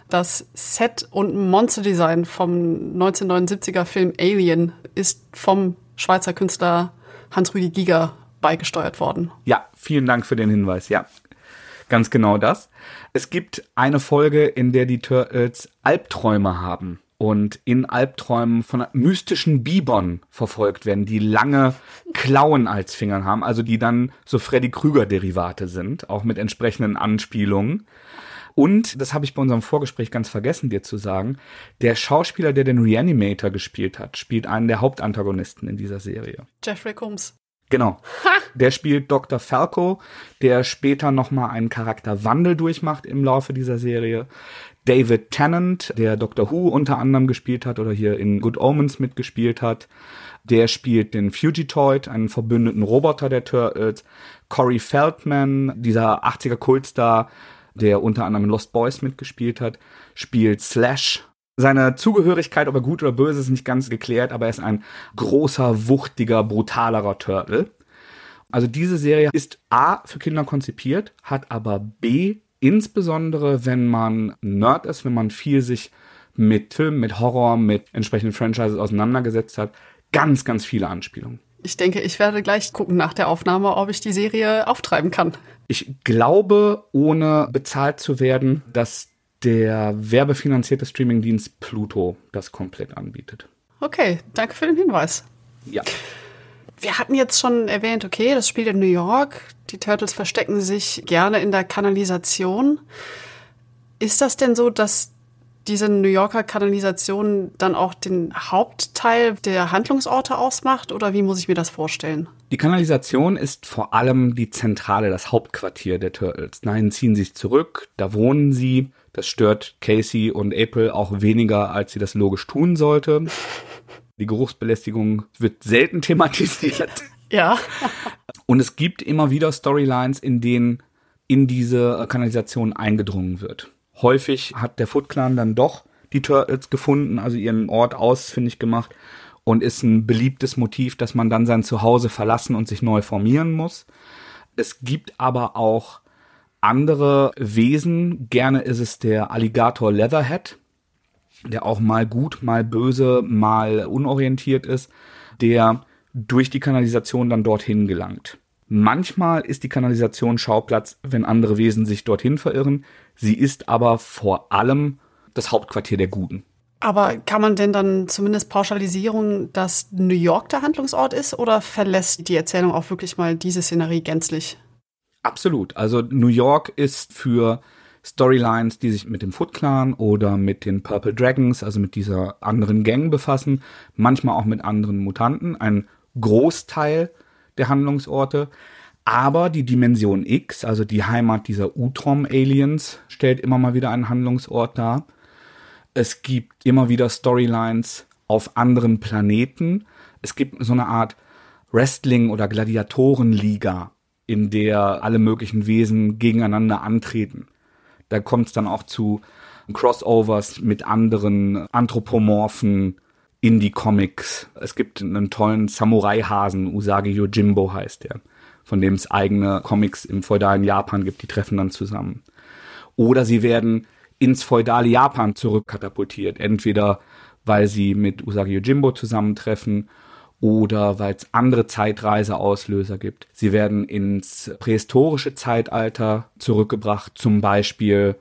Das Set und Monsterdesign vom 1979er Film Alien ist vom Schweizer Künstler Hans-Rüdi Giger beigesteuert worden. Ja, vielen Dank für den Hinweis. Ja, ganz genau das. Es gibt eine Folge, in der die Turtles Albträume haben und in Albträumen von mystischen Bibern verfolgt werden, die lange Klauen als Fingern haben, also die dann so Freddy Krüger-Derivate sind, auch mit entsprechenden Anspielungen. Und, das habe ich bei unserem Vorgespräch ganz vergessen, dir zu sagen, der Schauspieler, der den Reanimator gespielt hat, spielt einen der Hauptantagonisten in dieser Serie. Jeffrey Combs. Genau. Der spielt Dr. Falco, der später nochmal einen Charakterwandel durchmacht im Laufe dieser Serie. David Tennant, der Doctor Who unter anderem gespielt hat oder hier in Good Omens mitgespielt hat. Der spielt den Fugitoid, einen verbündeten Roboter der Turtles. Corey Feldman, dieser 80er Kultstar, der unter anderem in Lost Boys mitgespielt hat, spielt Slash. Seine Zugehörigkeit, ob er gut oder böse ist, nicht ganz geklärt, aber er ist ein großer, wuchtiger, brutalerer Turtle. Also diese Serie ist A für Kinder konzipiert, hat aber B insbesondere wenn man Nerd ist, wenn man viel sich mit Filmen, mit Horror, mit entsprechenden Franchises auseinandergesetzt hat, ganz, ganz viele Anspielungen. Ich denke, ich werde gleich gucken nach der Aufnahme, ob ich die Serie auftreiben kann. Ich glaube, ohne bezahlt zu werden, dass der werbefinanzierte Streamingdienst Pluto das komplett anbietet. Okay, danke für den Hinweis. Ja. Wir hatten jetzt schon erwähnt, okay, das spielt in New York. Die Turtles verstecken sich gerne in der Kanalisation. Ist das denn so, dass diese New Yorker Kanalisation dann auch den Hauptteil der Handlungsorte ausmacht oder wie muss ich mir das vorstellen? Die Kanalisation ist vor allem die Zentrale, das Hauptquartier der Turtles. Nein, ziehen sich zurück, da wohnen sie. Das stört Casey und April auch weniger, als sie das logisch tun sollte. Die Geruchsbelästigung wird selten thematisiert. Ja. Und es gibt immer wieder Storylines, in denen in diese Kanalisation eingedrungen wird. Häufig hat der Foot Clan dann doch die Turtles gefunden, also ihren Ort ausfindig gemacht und ist ein beliebtes Motiv, dass man dann sein Zuhause verlassen und sich neu formieren muss. Es gibt aber auch andere Wesen. Gerne ist es der Alligator Leatherhead, der auch mal gut, mal böse, mal unorientiert ist, der durch die Kanalisation dann dorthin gelangt. Manchmal ist die Kanalisation Schauplatz, wenn andere Wesen sich dorthin verirren. Sie ist aber vor allem das Hauptquartier der Guten. Aber kann man denn dann zumindest Pauschalisierung, dass New York der Handlungsort ist oder verlässt die Erzählung auch wirklich mal diese Szenerie gänzlich? Absolut. Also New York ist für Storylines, die sich mit dem Foot Clan oder mit den Purple Dragons, also mit dieser anderen Gang befassen, manchmal auch mit anderen Mutanten, ein Großteil der Handlungsorte. Aber die Dimension X, also die Heimat dieser Utrom-Aliens, stellt immer mal wieder einen Handlungsort dar. Es gibt immer wieder Storylines auf anderen Planeten. Es gibt so eine Art Wrestling- oder Gladiatorenliga, in der alle möglichen Wesen gegeneinander antreten. Da kommt es dann auch zu Crossovers mit anderen anthropomorphen Indie-Comics. Es gibt einen tollen Samurai-Hasen, Usagi Yojimbo heißt der, von dem es eigene Comics im feudalen Japan gibt, die treffen dann zusammen. Oder sie werden ins feudale Japan zurückkatapultiert, entweder weil sie mit Usagi Yojimbo zusammentreffen oder weil es andere Zeitreiseauslöser gibt. Sie werden ins prähistorische Zeitalter zurückgebracht, zum Beispiel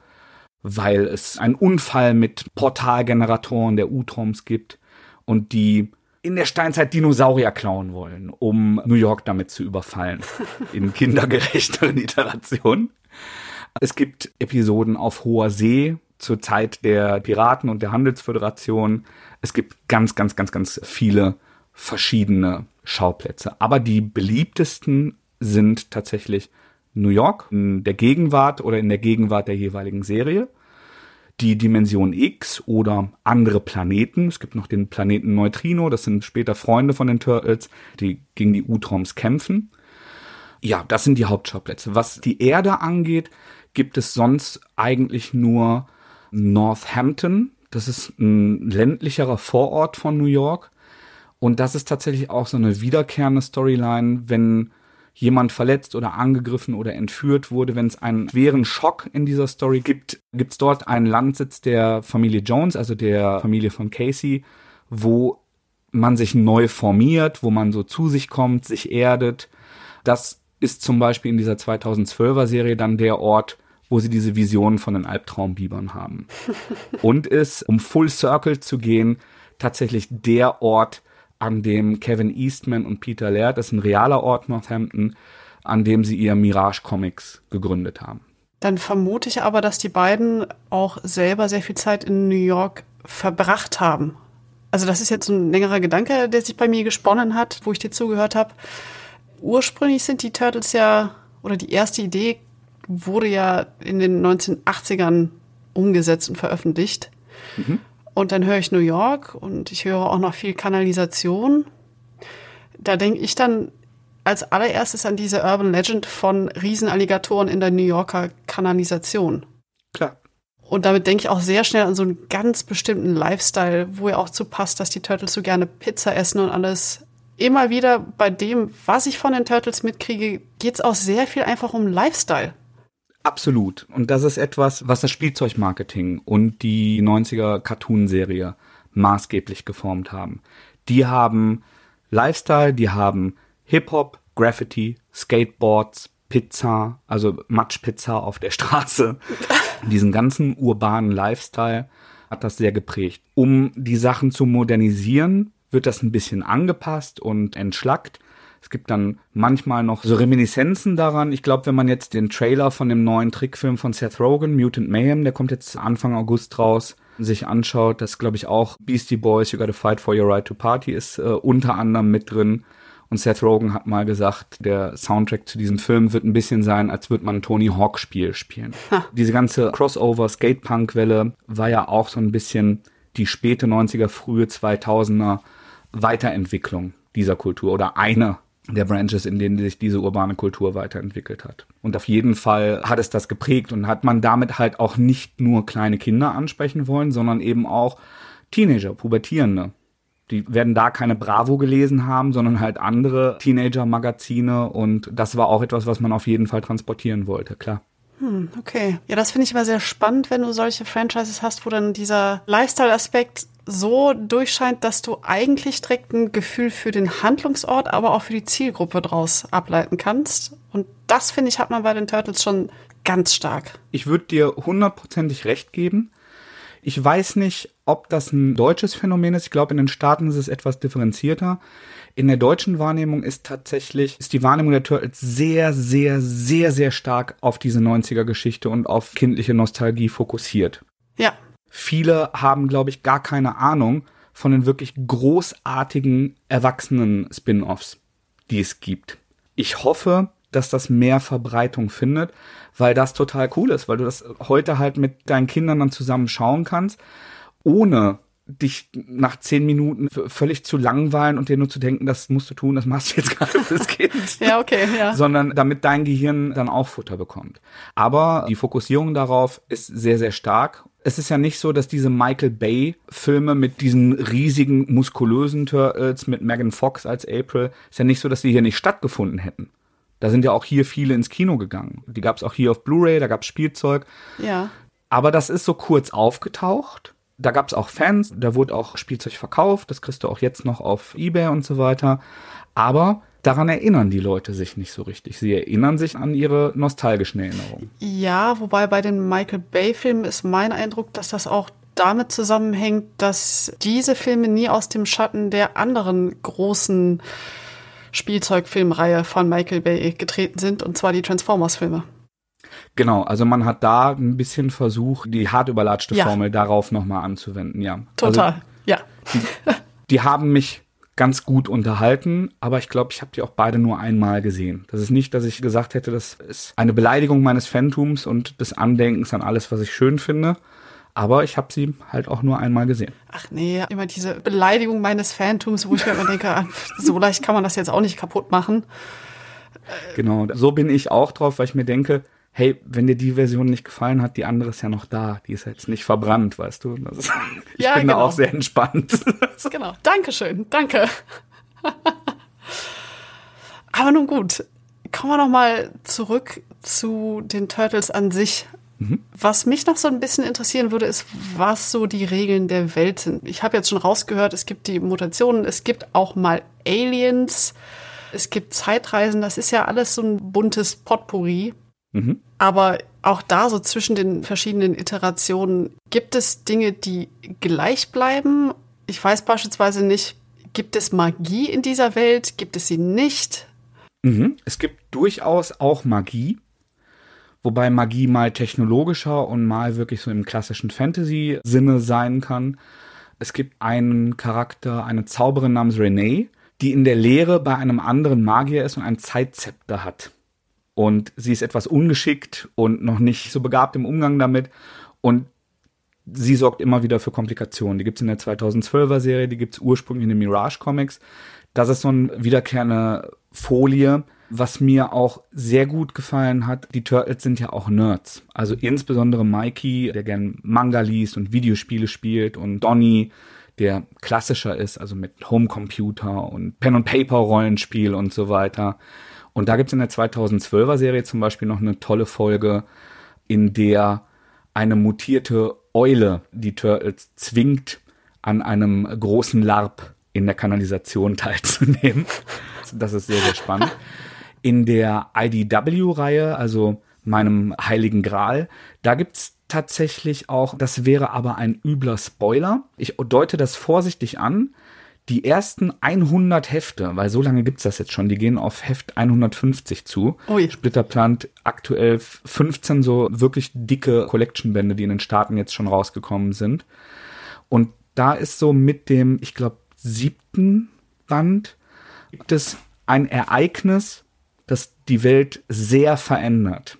weil es einen Unfall mit Portalgeneratoren der Utroms gibt und die in der Steinzeit Dinosaurier klauen wollen, um New York damit zu überfallen. In kindergerechteren Iterationen. Es gibt Episoden auf hoher See zur Zeit der Piraten und der Handelsföderation. Es gibt ganz, ganz, ganz, ganz viele verschiedene Schauplätze. Aber die beliebtesten sind tatsächlich New York in der Gegenwart oder in der Gegenwart der jeweiligen Serie, die Dimension X oder andere Planeten. Es gibt noch den Planeten Neutrino, das sind später Freunde von den Turtles, die gegen die Utroms kämpfen. Ja, das sind die Hauptschauplätze. Was die Erde angeht, gibt es sonst eigentlich nur Northampton. Das ist ein ländlicherer Vorort von New York. Und das ist tatsächlich auch so eine wiederkehrende Storyline, wenn jemand verletzt oder angegriffen oder entführt wurde, wenn es einen schweren Schock in dieser Story gibt, gibt es dort einen Landsitz der Familie Jones, also der Familie von Casey, wo man sich neu formiert, wo man so zu sich kommt, sich erdet. Das ist zum Beispiel in dieser 2012er Serie dann der Ort, wo sie diese Visionen von den Albtraumbibern haben. Und ist, um Full Circle zu gehen, tatsächlich der Ort, an dem Kevin Eastman und Peter Laird, das ist ein realer Ort Northampton, an dem sie ihr Mirage Comics gegründet haben. Dann vermute ich aber, dass die beiden auch selber sehr viel Zeit in New York verbracht haben. Also das ist jetzt ein längerer Gedanke, der sich bei mir gesponnen hat, wo ich dir zugehört habe. Ursprünglich sind die Turtles ja, oder die erste Idee wurde ja in den 1980ern umgesetzt und veröffentlicht. Mhm. Und dann höre ich New York und ich höre auch noch viel Kanalisation. Da denke ich dann als allererstes an diese Urban Legend von Riesenalligatoren in der New Yorker Kanalisation. Klar. Und damit denke ich auch sehr schnell an so einen ganz bestimmten Lifestyle, wo ja auch zu passt, dass die Turtles so gerne Pizza essen und alles. Immer wieder bei dem, was ich von den Turtles mitkriege, geht es auch sehr viel einfach um Lifestyle. Absolut. Und das ist etwas, was das Spielzeugmarketing und die 90er Cartoon-Serie maßgeblich geformt haben. Die haben Lifestyle, die haben Hip-Hop, Graffiti, Skateboards, Pizza, also Matschpizza auf der Straße. Diesen ganzen urbanen Lifestyle hat das sehr geprägt. Um die Sachen zu modernisieren, wird das ein bisschen angepasst und entschlackt. Es gibt dann manchmal noch so Reminiszenzen daran. Ich glaube, wenn man jetzt den Trailer von dem neuen Trickfilm von Seth Rogen, Mutant Mayhem, der kommt jetzt Anfang August raus, sich anschaut, das glaube ich auch Beastie Boys, You Gotta Fight for Your Right to Party ist äh, unter anderem mit drin. Und Seth Rogen hat mal gesagt, der Soundtrack zu diesem Film wird ein bisschen sein, als würde man ein Tony Hawk Spiel spielen. Ha. Diese ganze Crossover Skatepunk Welle war ja auch so ein bisschen die späte 90er, frühe 2000er Weiterentwicklung dieser Kultur oder eine der Branches, in denen sich diese urbane Kultur weiterentwickelt hat. Und auf jeden Fall hat es das geprägt und hat man damit halt auch nicht nur kleine Kinder ansprechen wollen, sondern eben auch Teenager, Pubertierende. Die werden da keine Bravo gelesen haben, sondern halt andere Teenager-Magazine und das war auch etwas, was man auf jeden Fall transportieren wollte, klar. Hm, okay. Ja, das finde ich immer sehr spannend, wenn du solche Franchises hast, wo dann dieser Lifestyle-Aspekt so durchscheint, dass du eigentlich direkt ein Gefühl für den Handlungsort, aber auch für die Zielgruppe draus ableiten kannst. Und das, finde ich, hat man bei den Turtles schon ganz stark. Ich würde dir hundertprozentig recht geben. Ich weiß nicht, ob das ein deutsches Phänomen ist. Ich glaube, in den Staaten ist es etwas differenzierter. In der deutschen Wahrnehmung ist tatsächlich, ist die Wahrnehmung der Turtles sehr, sehr, sehr, sehr stark auf diese 90er Geschichte und auf kindliche Nostalgie fokussiert. Ja. Viele haben, glaube ich, gar keine Ahnung von den wirklich großartigen erwachsenen Spin-offs, die es gibt. Ich hoffe, dass das mehr Verbreitung findet, weil das total cool ist, weil du das heute halt mit deinen Kindern dann zusammen schauen kannst, ohne dich nach zehn Minuten völlig zu langweilen und dir nur zu denken, das musst du tun, das machst du jetzt gerade fürs Kind. ja, okay, ja. Sondern damit dein Gehirn dann auch Futter bekommt. Aber die Fokussierung darauf ist sehr, sehr stark. Es ist ja nicht so, dass diese Michael Bay Filme mit diesen riesigen, muskulösen Turtles, mit Megan Fox als April, ist ja nicht so, dass die hier nicht stattgefunden hätten. Da sind ja auch hier viele ins Kino gegangen. Die gab es auch hier auf Blu-ray, da gab es Spielzeug. Ja. Aber das ist so kurz aufgetaucht. Da gab es auch Fans, da wurde auch Spielzeug verkauft, das kriegst du auch jetzt noch auf Ebay und so weiter. Aber daran erinnern die Leute sich nicht so richtig. Sie erinnern sich an ihre nostalgischen Erinnerungen. Ja, wobei bei den Michael Bay-Filmen ist mein Eindruck, dass das auch damit zusammenhängt, dass diese Filme nie aus dem Schatten der anderen großen Spielzeugfilmreihe von Michael Bay getreten sind, und zwar die Transformers-Filme. Genau, also man hat da ein bisschen versucht, die hart überlatschte ja. Formel darauf nochmal anzuwenden, ja. Total, also, ja. Die, die, haben mich ganz gut unterhalten, aber ich glaube, ich habe die auch beide nur einmal gesehen. Das ist nicht, dass ich gesagt hätte, das ist eine Beleidigung meines Phantoms und des Andenkens an alles, was ich schön finde, aber ich habe sie halt auch nur einmal gesehen. Ach nee, immer diese Beleidigung meines Phantoms, wo ich mir immer denke, ah, so leicht kann man das jetzt auch nicht kaputt machen. Genau, so bin ich auch drauf, weil ich mir denke, hey, wenn dir die Version nicht gefallen hat, die andere ist ja noch da. Die ist jetzt nicht verbrannt, weißt du. Ist, ich ja, bin genau. da auch sehr entspannt. genau. Dankeschön. Danke. Aber nun gut. Kommen wir noch mal zurück zu den Turtles an sich Mhm. Was mich noch so ein bisschen interessieren würde, ist, was so die Regeln der Welt sind. Ich habe jetzt schon rausgehört, es gibt die Mutationen, es gibt auch mal Aliens, es gibt Zeitreisen, das ist ja alles so ein buntes Potpourri. Mhm. Aber auch da so zwischen den verschiedenen Iterationen, gibt es Dinge, die gleich bleiben? Ich weiß beispielsweise nicht, gibt es Magie in dieser Welt? Gibt es sie nicht? Mhm. Es gibt durchaus auch Magie wobei Magie mal technologischer und mal wirklich so im klassischen Fantasy-Sinne sein kann. Es gibt einen Charakter, eine Zauberin namens Renee, die in der Lehre bei einem anderen Magier ist und ein Zeitzepter hat. Und sie ist etwas ungeschickt und noch nicht so begabt im Umgang damit. Und sie sorgt immer wieder für Komplikationen. Die gibt es in der 2012er Serie, die gibt es ursprünglich in den Mirage Comics. Das ist so eine wiederkehrende Folie, was mir auch sehr gut gefallen hat, die Turtles sind ja auch Nerds. Also insbesondere Mikey, der gern Manga liest und Videospiele spielt und Donny, der klassischer ist, also mit Homecomputer und Pen-and-Paper-Rollenspiel und so weiter. Und da gibt's in der 2012er Serie zum Beispiel noch eine tolle Folge, in der eine mutierte Eule die Turtles zwingt, an einem großen Larp in der Kanalisation teilzunehmen. Das ist sehr, sehr spannend in der IDW-Reihe, also meinem Heiligen Gral, da gibt's tatsächlich auch, das wäre aber ein übler Spoiler. Ich deute das vorsichtig an. Die ersten 100 Hefte, weil so lange gibt's das jetzt schon, die gehen auf Heft 150 zu. Ui. Splitter plant aktuell 15 so wirklich dicke Collection-Bände, die in den Staaten jetzt schon rausgekommen sind. Und da ist so mit dem, ich glaube, siebten Band gibt es ein Ereignis, das die Welt sehr verändert.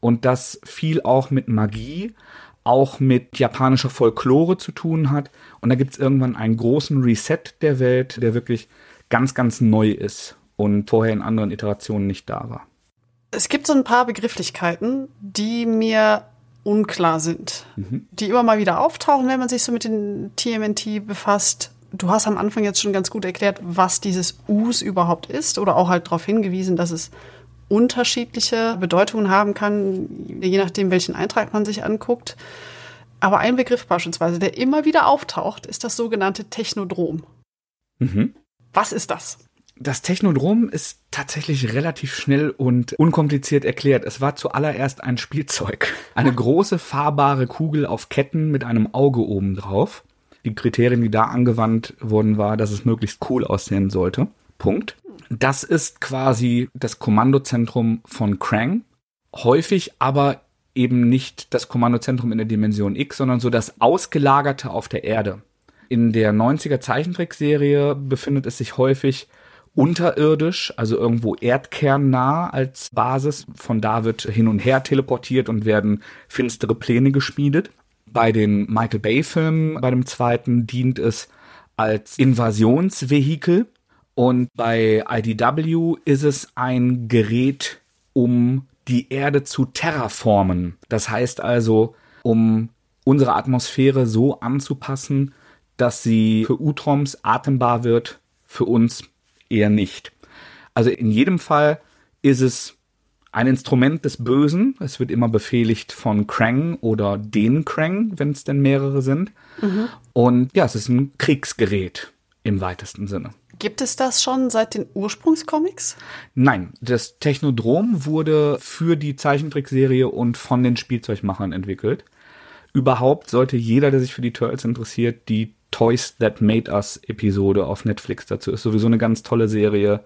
Und das viel auch mit Magie, auch mit japanischer Folklore zu tun hat. Und da gibt es irgendwann einen großen Reset der Welt, der wirklich ganz, ganz neu ist und vorher in anderen Iterationen nicht da war. Es gibt so ein paar Begrifflichkeiten, die mir unklar sind, mhm. die immer mal wieder auftauchen, wenn man sich so mit den TMNT befasst du hast am Anfang jetzt schon ganz gut erklärt, was dieses Us überhaupt ist oder auch halt darauf hingewiesen, dass es unterschiedliche Bedeutungen haben kann, je nachdem, welchen Eintrag man sich anguckt. Aber ein Begriff beispielsweise, der immer wieder auftaucht, ist das sogenannte Technodrom. Mhm. Was ist das? Das Technodrom ist tatsächlich relativ schnell und unkompliziert erklärt. Es war zuallererst ein Spielzeug. Eine große fahrbare Kugel auf Ketten mit einem Auge oben drauf die Kriterien, die da angewandt wurden, war, dass es möglichst cool aussehen sollte. Punkt. Das ist quasi das Kommandozentrum von Krang. Häufig aber eben nicht das Kommandozentrum in der Dimension X, sondern so das Ausgelagerte auf der Erde. In der 90er Zeichentrickserie befindet es sich häufig unterirdisch, also irgendwo erdkernnah als Basis. Von da wird hin und her teleportiert und werden finstere Pläne geschmiedet. Bei den Michael Bay-Filmen, bei dem zweiten, dient es als Invasionsvehikel. Und bei IDW ist es ein Gerät, um die Erde zu terraformen. Das heißt also, um unsere Atmosphäre so anzupassen, dass sie für Utroms atembar wird, für uns eher nicht. Also in jedem Fall ist es ein Instrument des Bösen. Es wird immer befehligt von Krang oder den Krang, wenn es denn mehrere sind. Mhm. Und ja, es ist ein Kriegsgerät im weitesten Sinne. Gibt es das schon seit den Ursprungscomics? Nein, das Technodrom wurde für die Zeichentrickserie und von den Spielzeugmachern entwickelt. Überhaupt sollte jeder, der sich für die Turtles interessiert, die Toys That Made Us Episode auf Netflix dazu ist sowieso eine ganz tolle Serie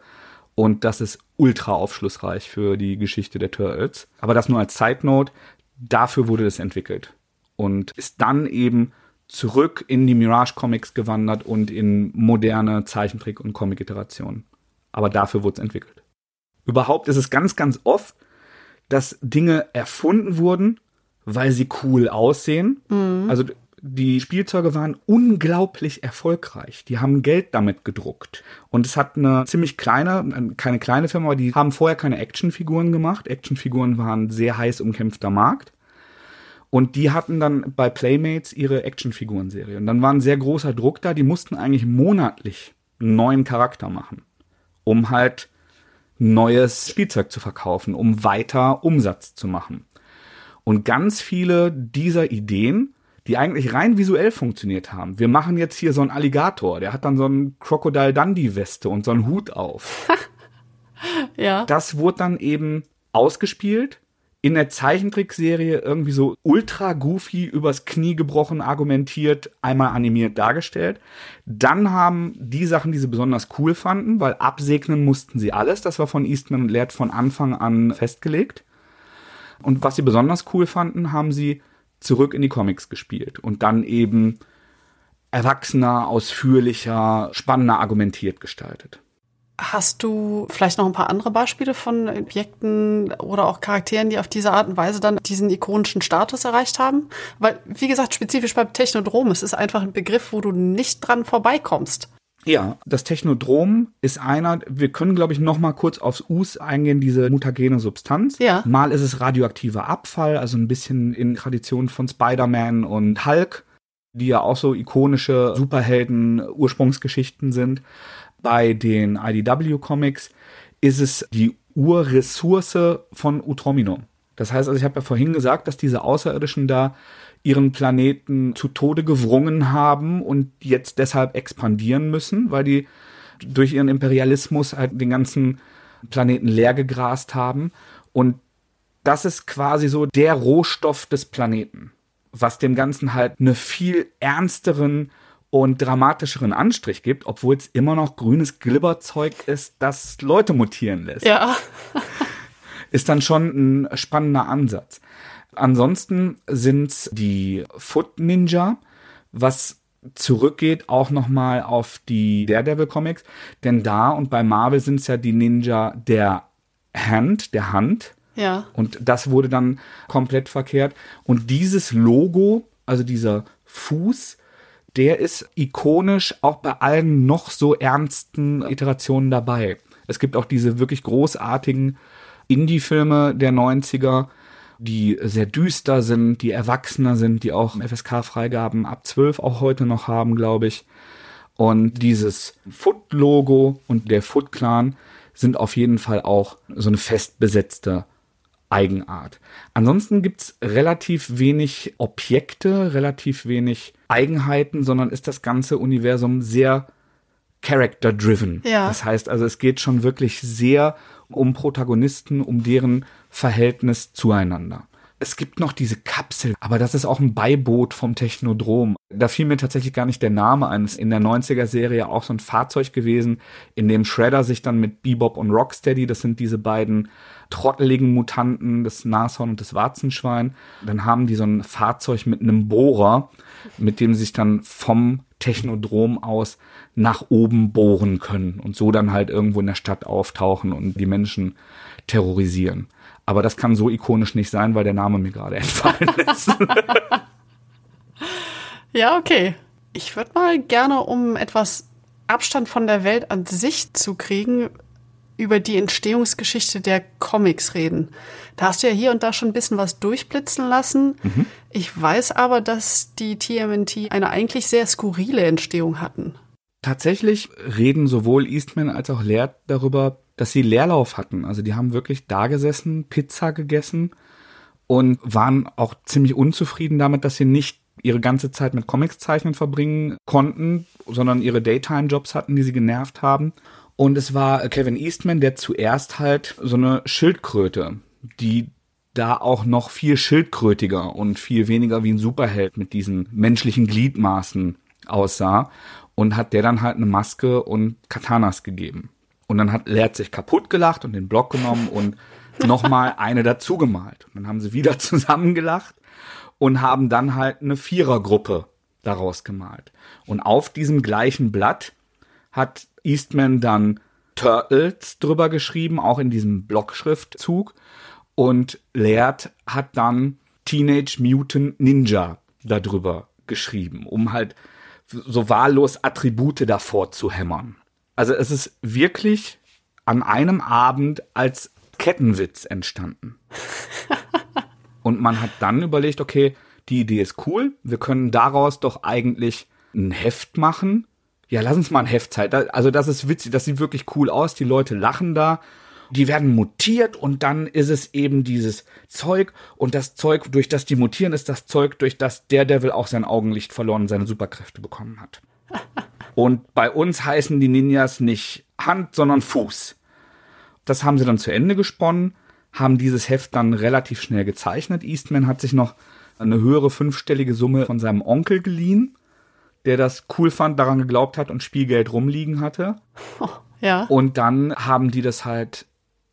und das ist ultra aufschlussreich für die Geschichte der Turtles. Aber das nur als Side Note. Dafür wurde es entwickelt. Und ist dann eben zurück in die Mirage Comics gewandert und in moderne Zeichentrick- und Comic-Iterationen. Aber dafür wurde es entwickelt. Überhaupt ist es ganz, ganz oft, dass Dinge erfunden wurden, weil sie cool aussehen. Mhm. Also die Spielzeuge waren unglaublich erfolgreich. Die haben Geld damit gedruckt. Und es hat eine ziemlich kleine, keine kleine Firma, aber die haben vorher keine Actionfiguren gemacht. Actionfiguren waren sehr heiß umkämpfter Markt. Und die hatten dann bei Playmates ihre Actionfiguren-Serie. Und dann war ein sehr großer Druck da. Die mussten eigentlich monatlich einen neuen Charakter machen, um halt neues Spielzeug zu verkaufen, um weiter Umsatz zu machen. Und ganz viele dieser Ideen, die eigentlich rein visuell funktioniert haben. Wir machen jetzt hier so einen Alligator, der hat dann so einen Crocodile Dundee Weste und so einen Hut auf. ja. Das wurde dann eben ausgespielt in der Zeichentrickserie irgendwie so ultra goofy übers Knie gebrochen argumentiert, einmal animiert dargestellt. Dann haben die Sachen, die sie besonders cool fanden, weil absegnen mussten sie alles. Das war von Eastman und Laird von Anfang an festgelegt. Und was sie besonders cool fanden, haben sie zurück in die Comics gespielt und dann eben erwachsener, ausführlicher, spannender argumentiert gestaltet. Hast du vielleicht noch ein paar andere Beispiele von Objekten oder auch Charakteren, die auf diese Art und Weise dann diesen ikonischen Status erreicht haben? Weil, wie gesagt, spezifisch beim Technodrom, es ist einfach ein Begriff, wo du nicht dran vorbeikommst. Ja, das Technodrom ist einer, wir können, glaube ich, noch mal kurz aufs Us eingehen, diese mutagene Substanz. Ja. Mal ist es radioaktiver Abfall, also ein bisschen in Tradition von Spider-Man und Hulk, die ja auch so ikonische Superhelden-Ursprungsgeschichten sind. Bei den IDW-Comics ist es die Urressource von Utromino. Das heißt also, ich habe ja vorhin gesagt, dass diese Außerirdischen da ihren Planeten zu Tode gewrungen haben und jetzt deshalb expandieren müssen, weil die durch ihren Imperialismus halt den ganzen Planeten leer gegrast haben. Und das ist quasi so der Rohstoff des Planeten, was dem Ganzen halt eine viel ernsteren und dramatischeren Anstrich gibt, obwohl es immer noch grünes Glibberzeug ist, das Leute mutieren lässt. Ja. ist dann schon ein spannender Ansatz. Ansonsten sind die Foot Ninja, was zurückgeht auch nochmal auf die Daredevil Comics, denn da und bei Marvel sind es ja die Ninja der Hand, der Hand. Ja. Und das wurde dann komplett verkehrt. Und dieses Logo, also dieser Fuß, der ist ikonisch auch bei allen noch so ernsten Iterationen dabei. Es gibt auch diese wirklich großartigen Indie-Filme der 90er, die sehr düster sind, die erwachsener sind, die auch FSK-Freigaben ab 12 auch heute noch haben, glaube ich. Und dieses Foot-Logo und der Foot-Clan sind auf jeden Fall auch so eine fest besetzte Eigenart. Ansonsten gibt's relativ wenig Objekte, relativ wenig Eigenheiten, sondern ist das ganze Universum sehr character-driven. Ja. Das heißt also, es geht schon wirklich sehr um Protagonisten, um deren Verhältnis zueinander. Es gibt noch diese Kapsel, aber das ist auch ein Beiboot vom Technodrom. Da fiel mir tatsächlich gar nicht der Name ein. In der 90er-Serie auch so ein Fahrzeug gewesen, in dem Shredder sich dann mit Bebop und Rocksteady, das sind diese beiden trotteligen Mutanten, das Nashorn und das Warzenschwein, dann haben die so ein Fahrzeug mit einem Bohrer, mit dem sie sich dann vom Technodrom aus nach oben bohren können und so dann halt irgendwo in der Stadt auftauchen und die Menschen terrorisieren. Aber das kann so ikonisch nicht sein, weil der Name mir gerade entfallen ist. ja, okay. Ich würde mal gerne, um etwas Abstand von der Welt an sich zu kriegen, über die Entstehungsgeschichte der Comics reden. Da hast du ja hier und da schon ein bisschen was durchblitzen lassen. Mhm. Ich weiß aber, dass die TMNT eine eigentlich sehr skurrile Entstehung hatten. Tatsächlich reden sowohl Eastman als auch Laird darüber, dass sie Leerlauf hatten. Also die haben wirklich da gesessen, Pizza gegessen und waren auch ziemlich unzufrieden damit, dass sie nicht ihre ganze Zeit mit Comics zeichnen verbringen konnten, sondern ihre Daytime-Jobs hatten, die sie genervt haben. Und es war Kevin Eastman, der zuerst halt so eine Schildkröte, die da auch noch viel schildkrötiger und viel weniger wie ein Superheld mit diesen menschlichen Gliedmaßen aussah und hat der dann halt eine Maske und Katanas gegeben. Und dann hat Lert sich kaputt gelacht und den Block genommen und nochmal eine dazu gemalt. Und dann haben sie wieder zusammengelacht und haben dann halt eine Vierergruppe daraus gemalt. Und auf diesem gleichen Blatt hat Eastman dann Turtles drüber geschrieben, auch in diesem Blockschriftzug. Und Laird hat dann Teenage Mutant Ninja darüber geschrieben, um halt so wahllos Attribute davor zu hämmern. Also es ist wirklich an einem Abend als Kettenwitz entstanden. Und man hat dann überlegt, okay, die Idee ist cool, wir können daraus doch eigentlich ein Heft machen. Ja, lass uns mal ein Heft zeigen. Also das ist witzig, das sieht wirklich cool aus, die Leute lachen da die werden mutiert und dann ist es eben dieses Zeug und das Zeug, durch das die mutieren, ist das Zeug, durch das der Devil auch sein Augenlicht verloren und seine Superkräfte bekommen hat. und bei uns heißen die Ninjas nicht Hand, sondern Fuß. Das haben sie dann zu Ende gesponnen, haben dieses Heft dann relativ schnell gezeichnet. Eastman hat sich noch eine höhere fünfstellige Summe von seinem Onkel geliehen, der das cool fand, daran geglaubt hat und Spielgeld rumliegen hatte. Oh, ja. Und dann haben die das halt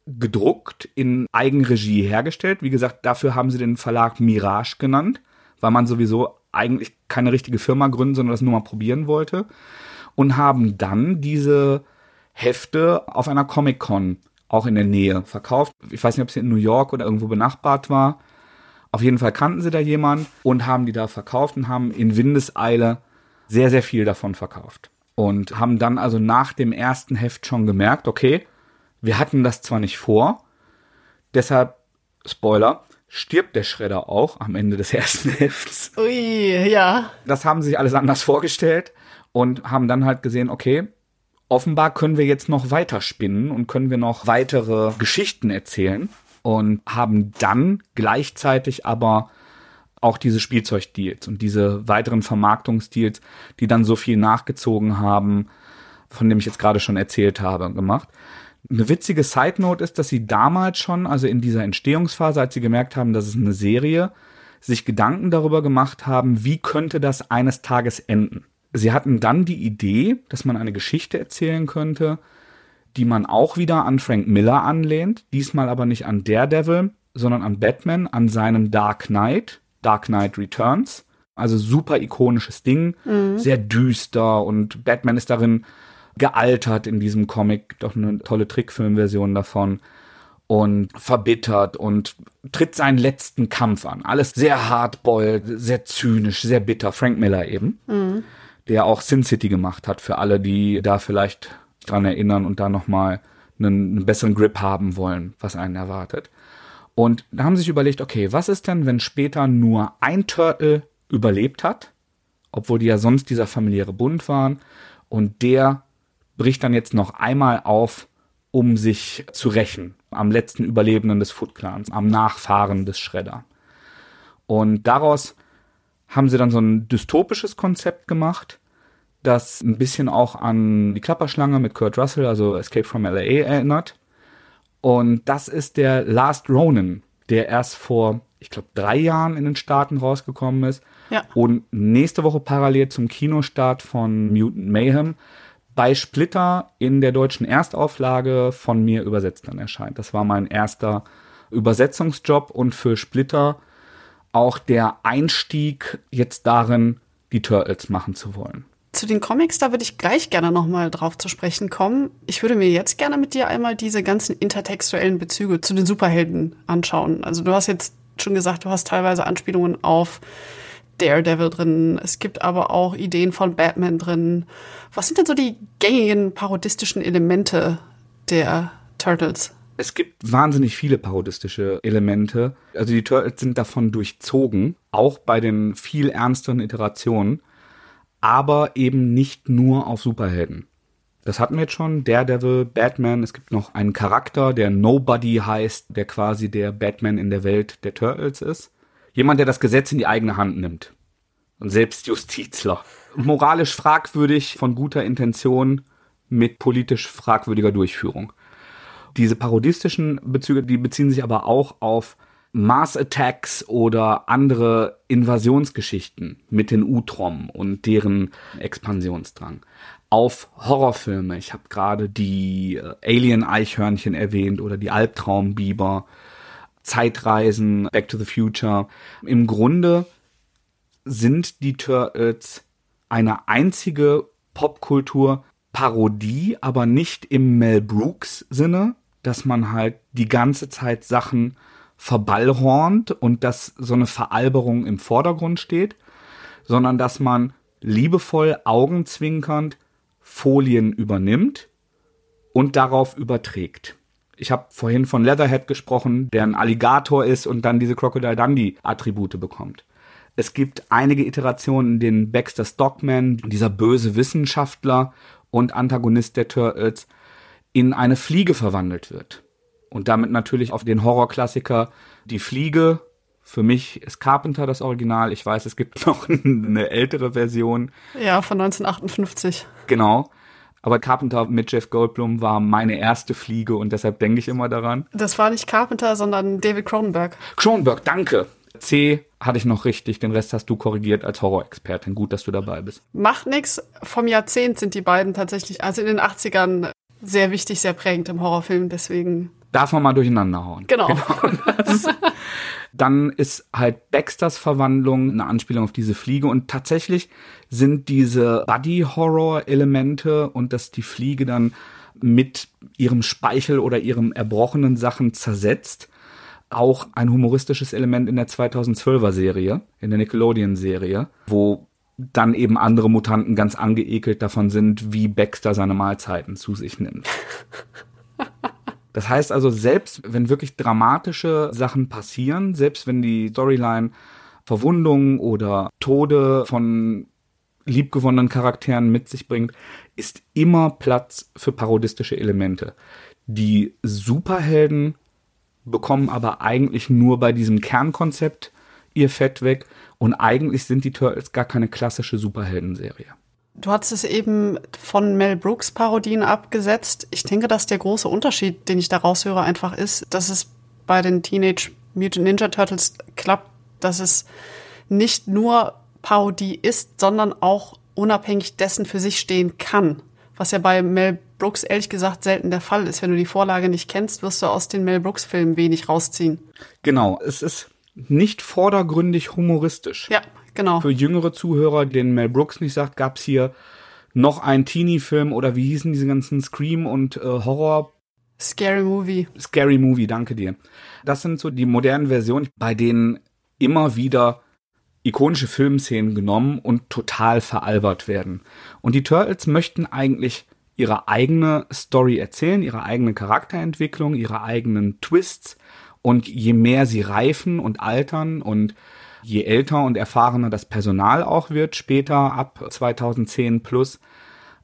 gedruckt, in Eigenregie hergestellt. Wie gesagt, dafür haben sie den Verlag Mirage genannt, weil man sowieso eigentlich keine richtige Firma gründen, sondern das nur mal probieren wollte. Und haben dann diese Hefte auf einer Comic-Con auch in der Nähe verkauft. Ich weiß nicht, ob sie in New York oder irgendwo benachbart war. Auf jeden Fall kannten sie da jemand und haben die da verkauft und haben in Windeseile sehr, sehr viel davon verkauft. Und haben dann also nach dem ersten Heft schon gemerkt, okay, wir hatten das zwar nicht vor, deshalb, Spoiler, stirbt der Schredder auch am Ende des ersten Hefts. Ui, ja. Das haben sie sich alles anders vorgestellt und haben dann halt gesehen, okay, offenbar können wir jetzt noch weiter spinnen und können wir noch weitere Geschichten erzählen und haben dann gleichzeitig aber auch diese Spielzeugdeals und diese weiteren Vermarktungsdeals, die dann so viel nachgezogen haben, von dem ich jetzt gerade schon erzählt habe, gemacht. Eine witzige Side Note ist, dass sie damals schon, also in dieser Entstehungsphase, als sie gemerkt haben, dass es eine Serie, sich Gedanken darüber gemacht haben, wie könnte das eines Tages enden. Sie hatten dann die Idee, dass man eine Geschichte erzählen könnte, die man auch wieder an Frank Miller anlehnt, diesmal aber nicht an Daredevil, sondern an Batman, an seinem Dark Knight, Dark Knight Returns. Also super ikonisches Ding, mhm. sehr düster und Batman ist darin gealtert in diesem Comic, doch eine tolle Trickfilmversion davon und verbittert und tritt seinen letzten Kampf an. Alles sehr hardboiled, sehr zynisch, sehr bitter. Frank Miller eben, mhm. Der auch Sin City gemacht hat für alle, die da vielleicht dran erinnern und da nochmal einen, einen besseren Grip haben wollen, was einen erwartet. Und da haben sie sich überlegt, okay, was ist denn, wenn später nur ein Turtle überlebt hat, obwohl die ja sonst dieser familiäre Bund waren, und der bricht dann jetzt noch einmal auf, um sich zu rächen am letzten Überlebenden des Foot Clans, am Nachfahren des Shredder. Und daraus haben sie dann so ein dystopisches Konzept gemacht, das ein bisschen auch an die Klapperschlange mit Kurt Russell, also Escape from LA, erinnert. Und das ist der Last Ronin, der erst vor, ich glaube, drei Jahren in den Staaten rausgekommen ist. Ja. Und nächste Woche parallel zum Kinostart von Mutant Mayhem bei Splitter in der deutschen Erstauflage von mir übersetzt dann erscheint. Das war mein erster Übersetzungsjob und für Splitter auch der Einstieg jetzt darin, die Turtles machen zu wollen. Zu den Comics, da würde ich gleich gerne nochmal drauf zu sprechen kommen. Ich würde mir jetzt gerne mit dir einmal diese ganzen intertextuellen Bezüge zu den Superhelden anschauen. Also du hast jetzt schon gesagt, du hast teilweise Anspielungen auf Daredevil drin. Es gibt aber auch Ideen von Batman drin. Was sind denn so die gängigen parodistischen Elemente der Turtles? Es gibt wahnsinnig viele parodistische Elemente. Also die Turtles sind davon durchzogen, auch bei den viel ernsteren Iterationen aber eben nicht nur auf Superhelden. Das hatten wir jetzt schon, Daredevil, Batman, es gibt noch einen Charakter, der Nobody heißt, der quasi der Batman in der Welt der Turtles ist. Jemand, der das Gesetz in die eigene Hand nimmt. Ein Selbstjustizler. Moralisch fragwürdig, von guter Intention, mit politisch fragwürdiger Durchführung. Diese parodistischen Bezüge, die beziehen sich aber auch auf Mars Attacks oder andere Invasionsgeschichten mit den Utrom und deren Expansionsdrang. Auf Horrorfilme. Ich habe gerade die äh, Alien-Eichhörnchen erwähnt oder die Albtraumbiber, Zeitreisen, Back to the Future. Im Grunde sind die Turtles eine einzige Popkultur-Parodie, aber nicht im Mel Brooks Sinne, dass man halt die ganze Zeit Sachen verballhornt und dass so eine Veralberung im Vordergrund steht, sondern dass man liebevoll augenzwinkernd Folien übernimmt und darauf überträgt. Ich habe vorhin von Leatherhead gesprochen, der ein Alligator ist und dann diese Crocodile Dundee Attribute bekommt. Es gibt einige Iterationen, in denen Baxter Stockman, dieser böse Wissenschaftler und Antagonist der Turtles, in eine Fliege verwandelt wird Und damit natürlich auf den Horrorklassiker Die Fliege. Für mich ist Carpenter das Original. Ich weiß, es gibt noch eine ältere Version. Ja, von 1958. Genau. Aber Carpenter mit Jeff Goldblum war meine erste Fliege und deshalb denke ich immer daran. Das war nicht Carpenter, sondern David Cronenberg. Cronenberg, danke. C hatte ich noch richtig, den Rest hast du korrigiert als Horrorexpertin. Gut, dass du dabei bist. Macht nix. Vom Jahrzehnt sind die beiden tatsächlich, also in den 80ern, sehr wichtig, sehr prägend im Horrorfilm. Deswegen. Darf man mal durcheinander hauen. Genau. genau dann ist halt Baxters Verwandlung eine Anspielung auf diese Fliege und tatsächlich sind diese Buddy-Horror-Elemente und dass die Fliege dann mit ihrem Speichel oder ihrem erbrochenen Sachen zersetzt, auch ein humoristisches Element in der 2012er Serie, in der Nickelodeon-Serie, wo dann eben andere Mutanten ganz angeekelt davon sind, wie Baxter seine Mahlzeiten zu sich nimmt. Das heißt also, selbst wenn wirklich dramatische Sachen passieren, selbst wenn die Storyline Verwundungen oder Tode von liebgewonnenen Charakteren mit sich bringt, ist immer Platz für parodistische Elemente. Die Superhelden bekommen aber eigentlich nur bei diesem Kernkonzept ihr Fett weg und eigentlich sind die Turtles gar keine klassische Superheldenserie. Du hast es eben von Mel Brooks Parodien abgesetzt. Ich denke, dass der große Unterschied, den ich da raushöre, einfach ist, dass es bei den Teenage Mutant Ninja Turtles klappt, dass es nicht nur Parodie ist, sondern auch unabhängig dessen für sich stehen kann. Was ja bei Mel Brooks ehrlich gesagt selten der Fall ist. Wenn du die Vorlage nicht kennst, wirst du aus den Mel Brooks Filmen wenig rausziehen. Genau, es ist nicht vordergründig humoristisch. Ja, Genau. Für jüngere Zuhörer, den Mel Brooks nicht sagt, gab es hier noch einen Teenie-Film oder wie hießen diese ganzen Scream und äh, Horror Scary Movie. Scary Movie, danke dir. Das sind so die modernen Versionen, bei denen immer wieder ikonische Filmszenen genommen und total veralbert werden. Und die Turtles möchten eigentlich ihre eigene Story erzählen, ihre eigene Charakterentwicklung, ihre eigenen Twists. Und je mehr sie reifen und altern und je älter und erfahrener das Personal auch wird, später ab 2010 plus,